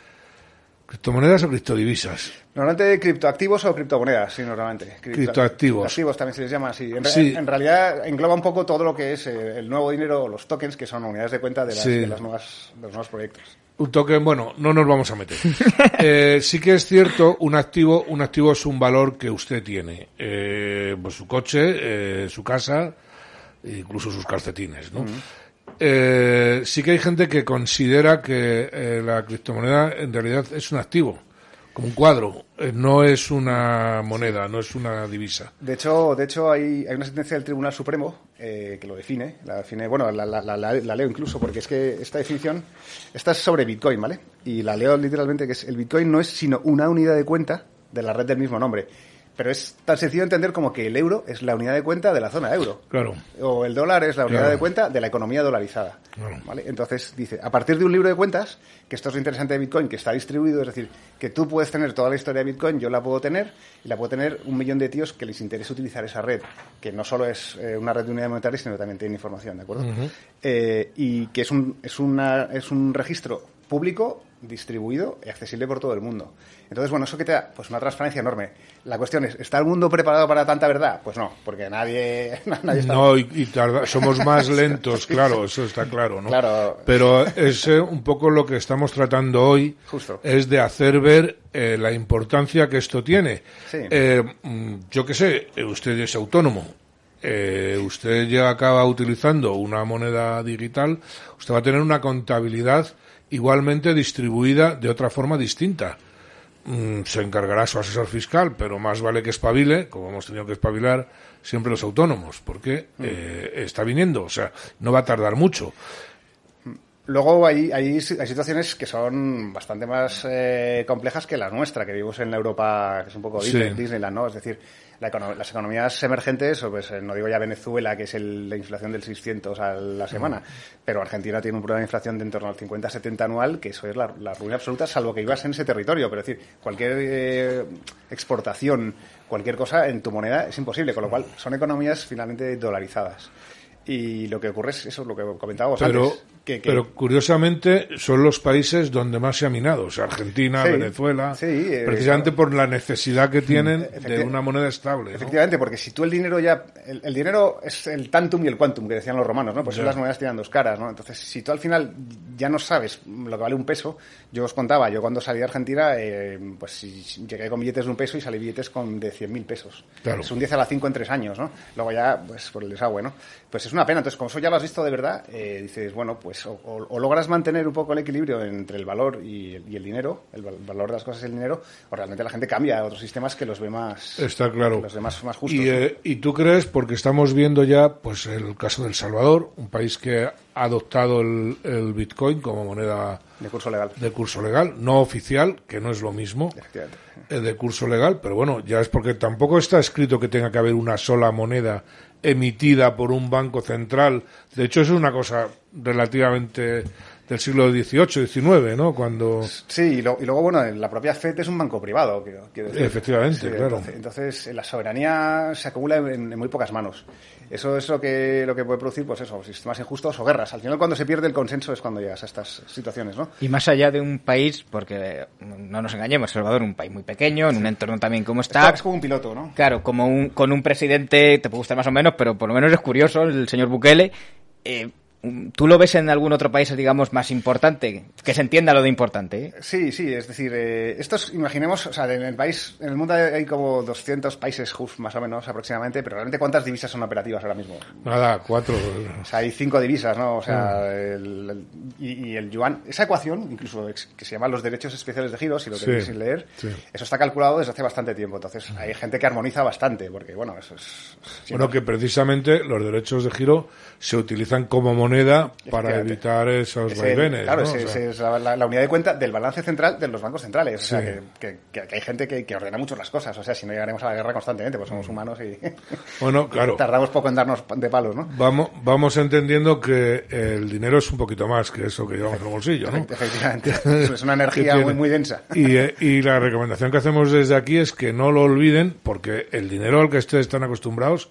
criptomonedas o criptodivisas. Normalmente criptoactivos o criptomonedas, sí, normalmente. Cripto- Criptoactivos. Activos también se les llama así. En, Sí. en realidad engloba un poco todo lo que es eh, el nuevo dinero, los tokens, que son unidades de cuenta de, las, Sí. de las nuevas, de los nuevos proyectos. Un token, bueno, no nos vamos a meter. (laughs) Eh, sí que es cierto, un activo, un activo es un valor que usted tiene. Eh, pues su coche, eh, su casa, incluso sus calcetines, ¿no? Eh, sí que hay gente que considera que eh, la criptomoneda en realidad es un activo, como un cuadro. No es una moneda, no es una divisa. De hecho, de hecho hay, hay una sentencia del Tribunal Supremo eh, que lo define. La define, bueno, la, leo incluso porque es que esta definición, esta es sobre Bitcoin, ¿vale? Y la leo literalmente que es el Bitcoin no es sino una unidad de cuenta de la red del mismo nombre. Pero es tan sencillo de entender como que el euro es la unidad de cuenta de la zona euro. Claro. O el dólar es la unidad Claro. de cuenta de la economía dolarizada. Claro. ¿vale? Entonces dice, a partir de un libro de cuentas, que esto es lo interesante de Bitcoin, que está distribuido, es decir, que tú puedes tener toda la historia de Bitcoin, yo la puedo tener, y la puedo tener un millón de tíos que les interesa utilizar esa red, que no solo es eh, una red de unidad monetaria, sino también tiene información, ¿de acuerdo? Eh, y que es un, es, una, es un registro público, distribuido y accesible por todo el mundo. Entonces, bueno, eso que te da pues una transparencia enorme. La cuestión es, ¿está el mundo preparado para tanta verdad? Pues no, porque nadie, (laughs) nadie está... No, y, y tarda- somos más lentos, claro, eso está claro, ¿no? Claro. Pero es eh, un poco lo que estamos tratando hoy, Justo. es de hacer ver eh, la importancia que esto tiene. Sí. Eh, mm, yo qué sé, eh, usted es autónomo. eh, usted ya acaba utilizando una moneda digital, usted va a tener una contabilidad igualmente distribuida de otra forma distinta. Mm, se encargará su asesor fiscal, pero más vale que espabile, como hemos tenido que espabilar siempre los autónomos, porque eh, está viniendo, o sea, no va a tardar mucho. Luego hay, hay, si- hay situaciones que son bastante más eh, complejas que la nuestra, que vivimos en la Europa, que es un poco Sí. Disney- Disneyland, ¿no? Es decir, la econo- las economías emergentes, pues, no digo ya Venezuela, que es el- la inflación del 600 a la semana, pero Argentina tiene un problema de inflación de en torno al 50-70 anual, que eso es la, la ruina absoluta, salvo que vivas en ese territorio. Pero es decir, cualquier eh, exportación, cualquier cosa en tu moneda es imposible, con lo cual son economías finalmente dolarizadas. Y lo que ocurre es eso, lo que comentábamos Pero, antes. Que- que- pero curiosamente son los países donde más se ha minado, o sea, Argentina, Sí, Venezuela, sí, eh, precisamente por la necesidad que tienen de una moneda estable. ¿no? Efectivamente, porque si tú el dinero ya. El, el dinero es el tantum y el quantum que decían los romanos, ¿no? Pues Ya. las monedas tienen dos caras, ¿no? Entonces, si tú al final ya no sabes lo que vale un peso, yo os contaba, yo cuando salí de Argentina, eh, pues llegué con billetes de un peso y salí billetes con de 100.000 pesos. Claro. Es un 10 a la 5 en tres años, ¿no? Luego ya, pues por el desagüe, ¿no? Pues es una pena. Entonces, como eso ya lo has visto de verdad, eh, dices, bueno, pues o, o- o logras mantener un poco el equilibrio entre el valor y el, y el dinero, el val- valor de las cosas y el dinero, o realmente la gente cambia a otros sistemas que los ve más. Está claro. los ve más, más justos. Y, eh, y tú crees, porque estamos viendo ya pues el caso del Salvador, un país que ha adoptado el, el Bitcoin como moneda de curso legal. de curso legal, no oficial, que no es lo mismo, eh, de curso legal, pero bueno, ya es porque tampoco está escrito que tenga que haber una sola moneda emitida por un banco central. De hecho, eso es una cosa relativamente del siglo XVIII, XIX, ¿no? Cuando... Sí, y, lo- y luego, bueno, la propia FED es un banco privado, quiero, quiero decir. Efectivamente, claro. Entonces, entonces, la soberanía se acumula en, en muy pocas manos. Eso es lo que, lo que puede producir, pues eso, sistemas injustos o guerras. Al final, cuando se pierde el consenso es cuando llegas a estas situaciones, ¿no? Y más allá de un país, porque no nos engañemos, Salvador es un país muy pequeño, en un entorno también como está. Es como un piloto, ¿no? Claro, como un, con un presidente, te puede gustar más o menos, pero por lo menos es curioso, el señor Bukele. eh, mm, ¿tú lo ves en algún otro país, digamos, más importante? Que se entienda lo de importante. ¿eh? Sí, sí, es decir, eh, estos, imaginemos, o sea, en el país, en el mundo hay como 200 países más o menos aproximadamente, pero realmente ¿cuántas divisas son operativas ahora mismo? Nada, cuatro. O sea, hay cinco divisas, ¿no? O sea, Mm. el- el- y, y el yuan, esa ecuación, incluso que se llama los derechos especiales de giro, si lo Sí, tenéis sin leer, sí. eso está calculado desde hace bastante tiempo. Entonces, hay gente que armoniza bastante, porque, bueno, eso es... Bueno, que precisamente los derechos de giro se utilizan como moneda para Efectivamente. evitar esos vaivenes. claro, ¿no? ese- O sea, ese es la, unidad de cuenta del balance central de los bancos centrales. O sea, que, que- que hay gente que, que ordena mucho las cosas. O sea, si no llegaremos a la guerra constantemente, pues somos humanos y (laughs) Bueno, claro. tardamos poco en darnos de palos, ¿no? Vamos, vamos entendiendo que el dinero es un poquito más que eso que llevamos en el bolsillo, ¿no? Efectivamente. (laughs) Es una energía muy, muy densa. Y, eh, y la recomendación que hacemos desde aquí es que no lo olviden, porque el dinero al que ustedes están acostumbrados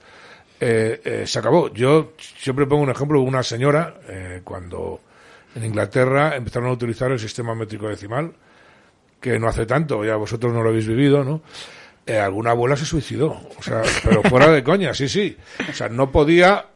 eh, eh, se acabó. Yo siempre pongo un ejemplo, una señora, eh, cuando en Inglaterra empezaron a utilizar el sistema métrico decimal, que no hace tanto, ya vosotros no lo habéis vivido, ¿no? Eh, alguna abuela se suicidó, o sea, pero fuera de coña, sí, sí. O sea, no podía,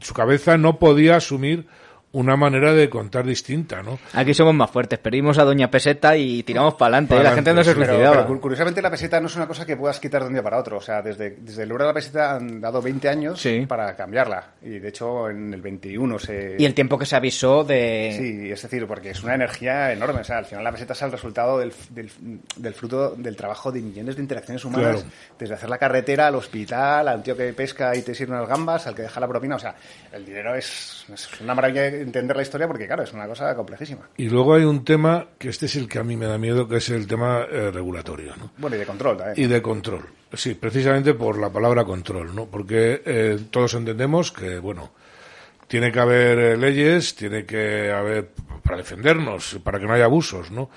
su cabeza no podía asumir una manera de contar distinta, ¿no? Aquí somos más fuertes. Pedimos a Doña Peseta y tiramos para adelante. Pa'lante, La gente no se suicidaba. pero curiosamente la peseta no es una cosa que puedas quitar de un día para otro. O sea, desde, desde el euro de la peseta han dado 20 años para cambiarla. Y de hecho en el 21 se... Y el tiempo que se avisó de... Sí, es decir, porque es una energía enorme. O sea, al final la peseta es el resultado del, del, del fruto del trabajo de millones de interacciones humanas. Claro. Desde hacer la carretera al hospital, al tío que pesca y te sirve unas gambas, al que deja la propina. O sea, el dinero es, es una maravilla entender la historia porque, claro, es una cosa complejísima. Y luego hay un tema, que este es el que a mí me da miedo, que es el tema eh, regulatorio, ¿no? Bueno, y de control también. Y de control. Sí, precisamente por la palabra control, ¿no? Porque eh, todos entendemos que, bueno, tiene que haber eh, leyes, tiene que haber, para defendernos, para que no haya abusos, ¿no?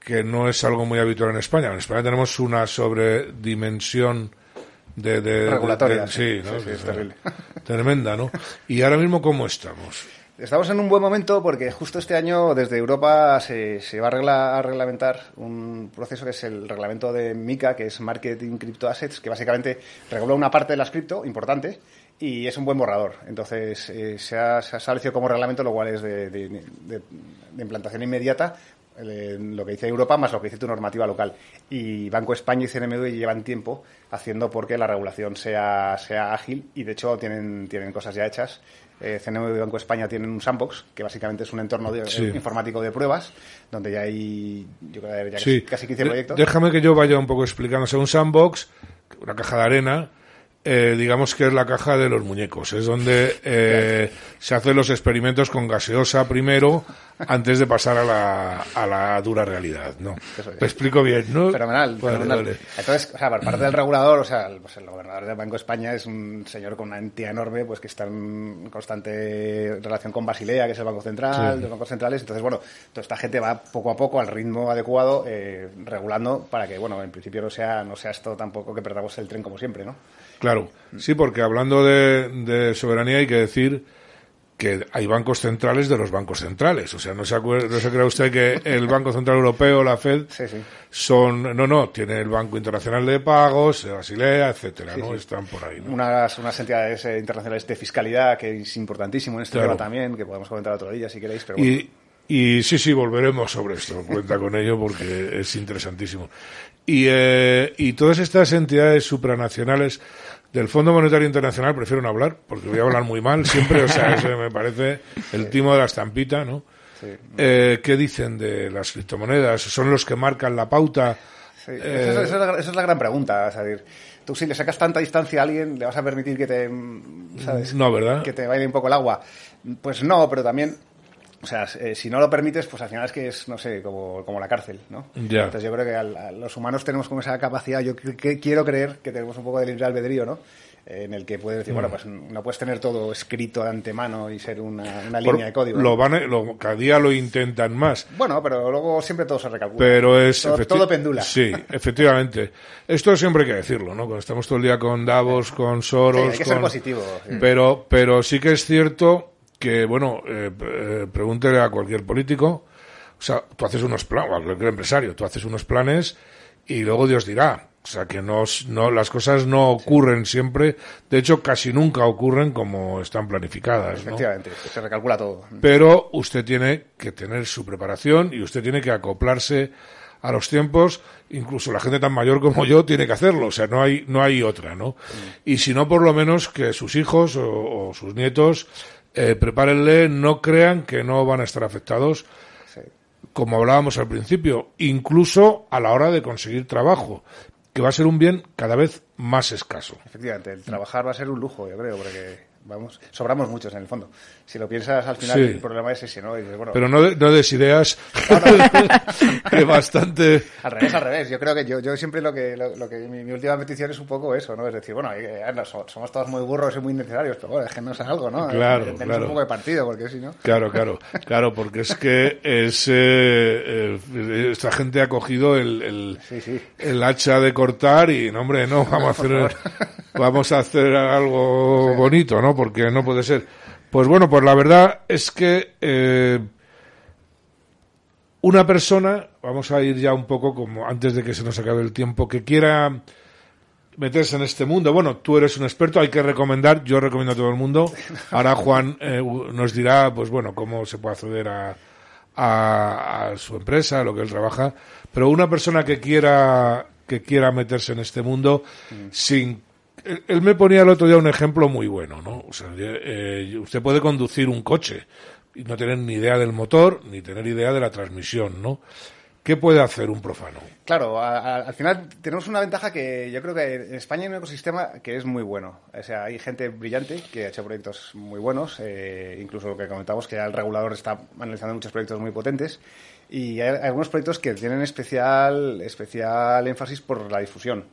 Que no es algo muy habitual en España. En España tenemos una sobredimensión de... de Regulatoria, de- sí. sí, ¿no? Sí, sí, es terrible. Tremenda, ¿no? Y ahora mismo, ¿cómo estamos? Estamos en un buen momento porque justo este año desde Europa se, se va a, regla- a reglamentar un proceso que es el reglamento de MICA, que es Marketing Crypto Assets, que básicamente regula una parte de las cripto importante y es un buen borrador. Entonces eh, se, ha, establecido como reglamento, lo cual es de- de implantación inmediata eh, lo que dice Europa más lo que dice tu normativa local. Y Banco España y CNMV llevan tiempo haciendo porque la regulación sea, sea ágil y de hecho tienen, tienen cosas ya hechas. Eh, CNMV y Banco España tienen un sandbox, que básicamente es un entorno de- Sí. informático de pruebas, donde ya hay yo creo que ya Sí. casi 15 De- proyectos. Déjame que yo vaya un poco explicándose. Un sandbox, una caja de arena, eh, digamos que es la caja de los muñecos. Es donde eh, se hacen los experimentos con gaseosa primero antes de pasar a la, a la dura realidad. ¿no? Me explico bien, ¿no? Fenomenal, Vale, fenomenal. vale. Entonces, o sea, por parte del regulador, o sea, el, pues el gobernador del Banco de España es un señor con una entidad enorme, pues que está en constante relación con Basilea, que es el Banco Central, Sí. los bancos centrales. Entonces, bueno, toda esta gente va poco a poco al ritmo adecuado, eh, regulando para que, bueno, en principio no sea, no sea esto tampoco que perdamos el tren como siempre, ¿no? Claro, sí, porque hablando de, de soberanía hay que decir que hay bancos centrales de los bancos centrales. O sea, no se, acuer- no se crea usted que el Banco Central Europeo, la Fed, Sí, sí. son... No, no, tiene el Banco Internacional de Pagos, eh, Basilea, etcétera, Sí, ¿no? Están por ahí, ¿no? Unas, unas entidades eh, internacionales de fiscalidad que es importantísimo en este Claro. tema también, que podemos comentar otro día si queréis, pero bueno. Y, y sí, sí, volveremos sobre esto. Cuenta con ello porque es interesantísimo. Y, eh, y todas estas entidades supranacionales del Fondo Monetario Internacional prefiero no hablar porque voy a hablar muy mal siempre. O sea, eso me parece el timo de la estampita, ¿no? Sí. Eh, ¿Qué dicen de las criptomonedas? ¿Son los que marcan la pauta? Sí, Eh, esa, es- esa es la, esa es la gran pregunta. Tú si le sacas tanta distancia a alguien, ¿le vas a permitir que te, mm, ¿sabes? No, ¿verdad? Que te baile un poco el agua. Pues no, pero también, o sea, eh, si no lo permites, pues al final es que es, no sé, como, como la cárcel, ¿no? Entonces yo creo que al- a los humanos tenemos como esa capacidad, yo que quiero creer que tenemos un poco de libre albedrío, ¿no? Eh, En el que puedes decir, Mm. bueno, pues no puedes tener todo escrito de antemano y ser una, línea de código. Lo van, a- lo- cada día lo intentan más. Bueno, pero luego siempre todo se recalcula. Pero es... Todo, pendula. Sí, efectivamente. Esto siempre hay que decirlo, ¿no? Cuando estamos todo el día con Davos, con Soros... Sí, hay que ser positivo, sí. Pero, pero sí que es cierto que, bueno, eh, eh, pregúntele a cualquier político, o sea, tú haces unos planes, o a cualquier empresario, tú haces unos planes y luego Dios dirá. O sea que no, no, las cosas no ocurren siempre, de hecho casi nunca ocurren como están planificadas. ¿no? Efectivamente, se recalcula todo. Pero usted tiene que tener su preparación y usted tiene que acoplarse a los tiempos, incluso la gente tan mayor como yo tiene que hacerlo, o sea, no hay, no hay otra, ¿no? Y si no, por lo menos que sus hijos o, o sus nietos eh, prepárenle, no crean que no van a estar afectados, como hablábamos al principio, incluso a la hora de conseguir trabajo, que va a ser un bien cada vez más escaso. Efectivamente, el trabajar va a ser un lujo, yo creo, porque vamos, sobramos muchos en el fondo. Si lo piensas, al final Sí. el problema es ese, ¿no? Y dices, bueno, Pero no, de- no des ideas (laughs) que bastante... Al revés, al revés. Yo creo que yo, yo siempre lo que, lo, lo que mi, mi última petición es un poco eso, ¿no? Es decir, bueno, eh, so- somos todos muy burros y muy necesarios, pero bueno, déjenos algo, ¿no? Claro, Tenemos claro. un poco de partido, porque si no... Claro, claro, claro, porque es que es, eh, eh, esta gente ha cogido el, el, el hacha de cortar y, no, hombre, no, vamos a (laughs) hacer, vamos a hacer algo bonito, ¿no? Porque no puede ser. Pues bueno, pues la verdad es que eh, una persona, vamos a ir ya un poco como antes de que se nos acabe el tiempo, que quiera meterse en este mundo. Bueno, tú eres un experto, hay que recomendar, yo recomiendo a todo el mundo. Ahora Juan eh, nos dirá, pues bueno, cómo se puede acceder a, a, a su empresa, a lo que él trabaja. Pero una persona que quiera que quiera meterse en este mundo sin él, él me ponía el otro día un ejemplo muy bueno, ¿no? O sea, eh, usted puede conducir un coche y no tener ni idea del motor ni tener idea de la transmisión, ¿no? ¿Qué puede hacer un profano? Claro, al final tenemos una ventaja que yo creo que en España hay un ecosistema que es muy bueno. O sea, hay gente brillante que ha hecho proyectos muy buenos, eh, incluso lo que comentamos, que ya el regulador está analizando muchos proyectos muy potentes. Y hay algunos proyectos que tienen especial, especial énfasis por la difusión.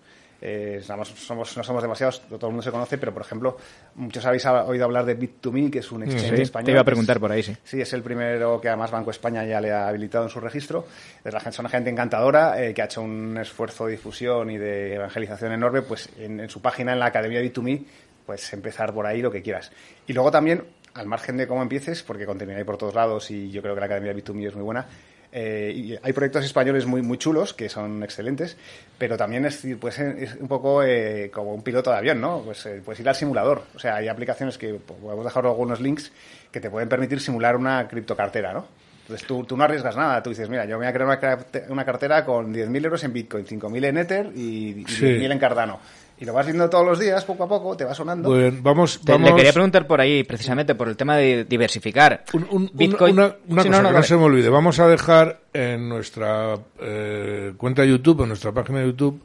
Eh, somos, somos- no somos demasiados, todo el mundo se conoce, pero por ejemplo, muchos habéis ha- oído hablar de Bit2Me, que es un exchange Sí, español. te iba a preguntar por ahí, sí. Sí, es el primero que además Banco España ya le ha habilitado en su registro. Es la gente, son gente encantadora eh, que ha hecho un esfuerzo de difusión y de evangelización enorme, pues en, en su página, en la Academia B2Me, pues empezar por ahí lo que quieras. Y luego también, al margen de cómo empieces, porque contenido hay por todos lados y yo creo que la Academia B2Me es muy buena, eh, y hay proyectos españoles muy, muy chulos que son excelentes, pero también es, pues, es un poco eh, como un piloto de avión, ¿no? Pues eh, puedes ir al simulador. O sea, hay aplicaciones que pues, podemos dejar algunos links que te pueden permitir simular una criptocartera, ¿no? Entonces tú, tú no arriesgas nada, tú dices, mira, yo me voy a crear una, una cartera con 10.000 euros en Bitcoin, 5.000 en Ether y, y Sí. 10.000 en Cardano. Y lo vas viendo todos los días, poco a poco, te va sonando. Bien, vamos, Te- vamos. Le quería preguntar por ahí, precisamente por el tema de diversificar. Bitcoin. Una, una Sí, cosa no, no, que no dale. se me olvide, vamos a dejar en nuestra eh, cuenta de YouTube, en nuestra página de YouTube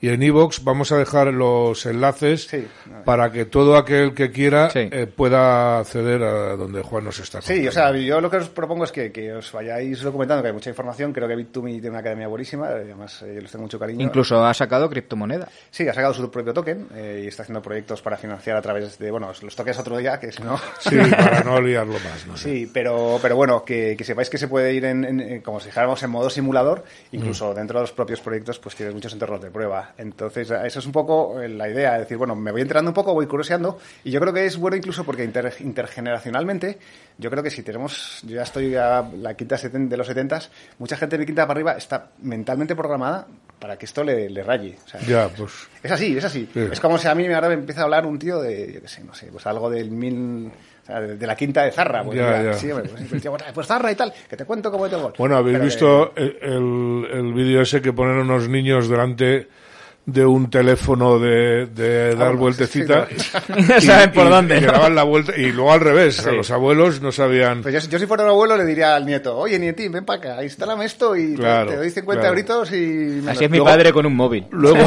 y en iVoox, vamos a dejar los enlaces para que todo aquel que quiera eh, pueda acceder a donde Juan nos está Sí, o sea, yo lo que os propongo es que, que os vayáis documentando, que hay mucha información. Creo que Bit2Me tiene una academia buenísima, eh, además eh, yo les tengo mucho cariño. Incluso ha sacado criptomoneda. Sí, ha sacado su propio token eh, y está haciendo proyectos para financiar a través de, bueno, os los toques otro día, que si no... Sí, para no liarlo más. ¿no? Sí, pero, pero bueno, que, que sepáis que se puede ir en, en- en- como si dijéramos, en modo simulador, incluso Mm. dentro de los propios proyectos, pues tienes muchos entornos de prueba. Entonces, eso es un poco eh, la idea, es decir, bueno, me voy enterando un poco, voy curioseando, y yo creo que es bueno incluso porque inter- intergeneracionalmente, yo creo que si tenemos, yo ya estoy a la quinta seten- de los setentas, mucha gente de mi quinta para arriba está mentalmente programada para que esto le, le raye. O sea, Ya, pues. es así, es así. Sí. Es como si a mí ahora me empieza a hablar un tío de, yo qué sé, no sé, pues algo del mil, o sea, de, la quinta de Zarra. Pues, Ya, mira, ya. sí, pues, tío, bueno, pues Zarra y tal, que te cuento cómo te gol. Bueno, habéis Pero visto el, el, el vídeo ese que ponen unos niños delante de un teléfono de, de dar Vámonos, vueltecita sí, (laughs) Ya saben por dónde, y ¿no? daban la vuelta y luego al revés Sí. a los abuelos no sabían Pues yo, yo si fuera un abuelo le diría al nieto, oye nietín, ven para acá, instálame esto y te- Claro, te, doy 50 claro. euritos y... me Así lo- es mi Luego- padre con un móvil. luego (laughs)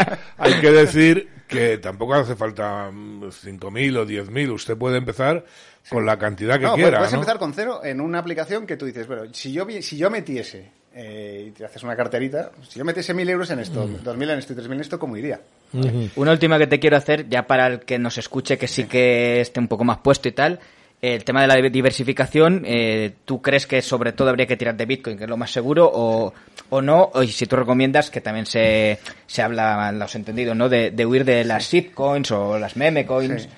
(laughs) hay que decir que tampoco hace falta mm, 5.000 o 10.000 usted puede empezar con la cantidad que no, quiera puedes ¿no? empezar con cero en una aplicación que tú dices, bueno, si yo, vi- si yo metiese eh, y te haces una carterita, si yo metiese 1.000 euros en esto, Mm. 2.000 en esto y 3.000 en esto, ¿cómo iría? Una última que te quiero hacer, ya para el que nos escuche, que sí que esté un poco más puesto y tal. El tema de la diversificación, eh, ¿tú crees que sobre todo habría que tirar de Bitcoin, que es lo más seguro, o, o no? O y si tú recomiendas, que también se, se habla, los entendidos, ¿no? De, de huir de las shitcoins o las meme coins. Sí.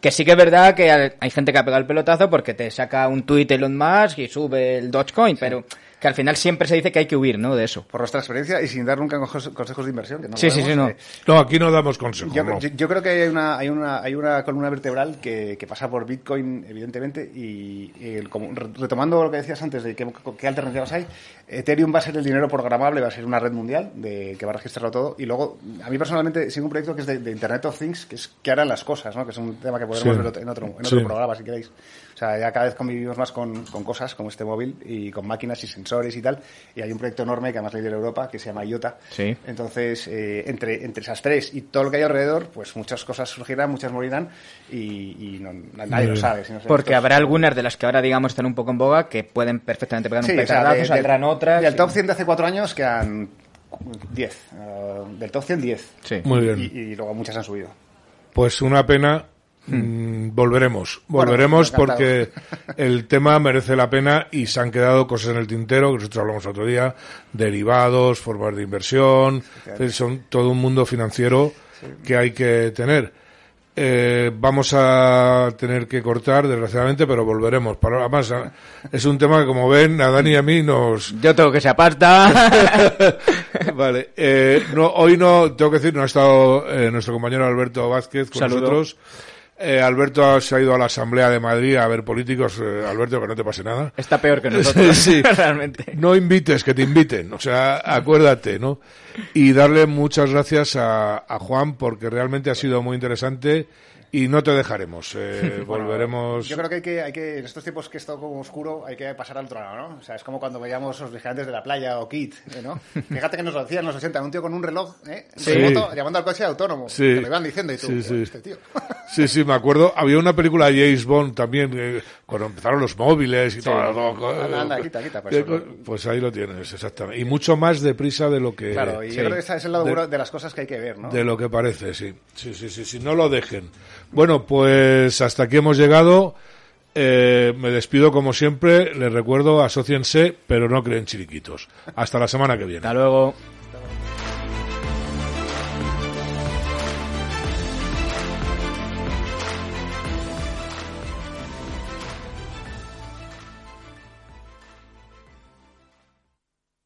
Que sí que es verdad que hay hay gente que ha pegado el pelotazo porque te saca un tuit Elon Musk y sube el Dogecoin, pero Que al final siempre se dice que hay que huir, ¿no? De eso. Por nuestra experiencia y sin dar nunca consejos, de inversión. Que no Sí, sí, sí, eh, No, aquí no damos consejos. Yo, no. yo- yo creo que hay una, hay una, hay una columna vertebral que, que pasa por Bitcoin, evidentemente, y, y el- como- retomando lo que decías antes de qué, qué alternativas hay, Ethereum va a ser el dinero programable, va a ser una red mundial de, que va a registrarlo todo, y luego, a mí personalmente sigo un proyecto que es de, de Internet of Things, que es que harán las cosas, ¿no? que es un tema que podremos Sí. ver otro- en otro, en otro Sí. programa, si queréis. O sea, ya cada vez convivimos más con, con cosas como este móvil y con máquinas y sensores y tal, y hay un proyecto enorme que además lidera Europa, que se llama IOTA, Sí. entonces, eh, entre, entre esas tres y todo lo que hay alrededor, pues muchas cosas surgirán, muchas morirán y, y no- nadie lo sabe. si no sé, Porque estos- habrá algunas de las que ahora, digamos, están un poco en boga que pueden perfectamente pegar Sí, un o sea, petardazo, de- saldrán otras. Del y- top 100 de hace cuatro años quedan 10. eh, del top 100, 10. Sí. Muy bien. Y, y luego muchas han subido. Pues una pena. Mm, volveremos, Bueno, volveremos encantado. porque (laughs) el tema merece la pena y se han quedado cosas en el tintero que nosotros hablamos otro día, derivados, formas de inversión, son todo un mundo financiero que hay que tener. Eh, vamos a tener que cortar, desgraciadamente, pero volveremos. Para, además, a- es un tema que, como ven, a Dani y a mí nos, (laughs) Yo tengo que se aparta. (laughs) vale. Eh, no, hoy no, tengo que decir, no ha estado eh, nuestro compañero Alberto Vázquez con Saludo. nosotros. Eh, Alberto se ha ido a la Asamblea de Madrid a ver políticos. Eh, Alberto, que no te pase nada. Está peor que nosotros, (laughs) Sí. (laughs) realmente. No invites, que te inviten. O sea, acuérdate, ¿no? Y darle muchas gracias a, a Juan porque realmente ha sido muy interesante y no te dejaremos. Eh, (laughs) Bueno, volveremos. Yo creo que hay que, hay que, en estos tiempos que es todo como oscuro, hay que pasar al otro lado, ¿no? O sea, es como cuando veíamos los vigilantes de la playa o Kit, ¿eh, ¿no? (laughs) Fíjate que nos lo decían en los 80, un tío con un reloj, ¿eh? Sí. Remoto, llamando al coche autónomo. Sí. Lo iban diciendo y tú, Sí, sí. este tío. (laughs) Sí, sí, me acuerdo. Había una película de James Bond también, eh, cuando empezaron los móviles y todo. todo- Anda, anda, quita, quita, pues Eh. Pues ahí lo tienes, exactamente. Y mucho más deprisa de lo que... Claro, y yo creo que ese es el lado de las cosas que hay que ver, ¿no? De lo que parece, sí. Sí, sí, sí, sí. No lo dejen. Bueno, pues hasta aquí hemos llegado. Eh, me despido como siempre. Les recuerdo, asóciense, pero no creen chiriquitos. Hasta la semana que viene. Hasta luego.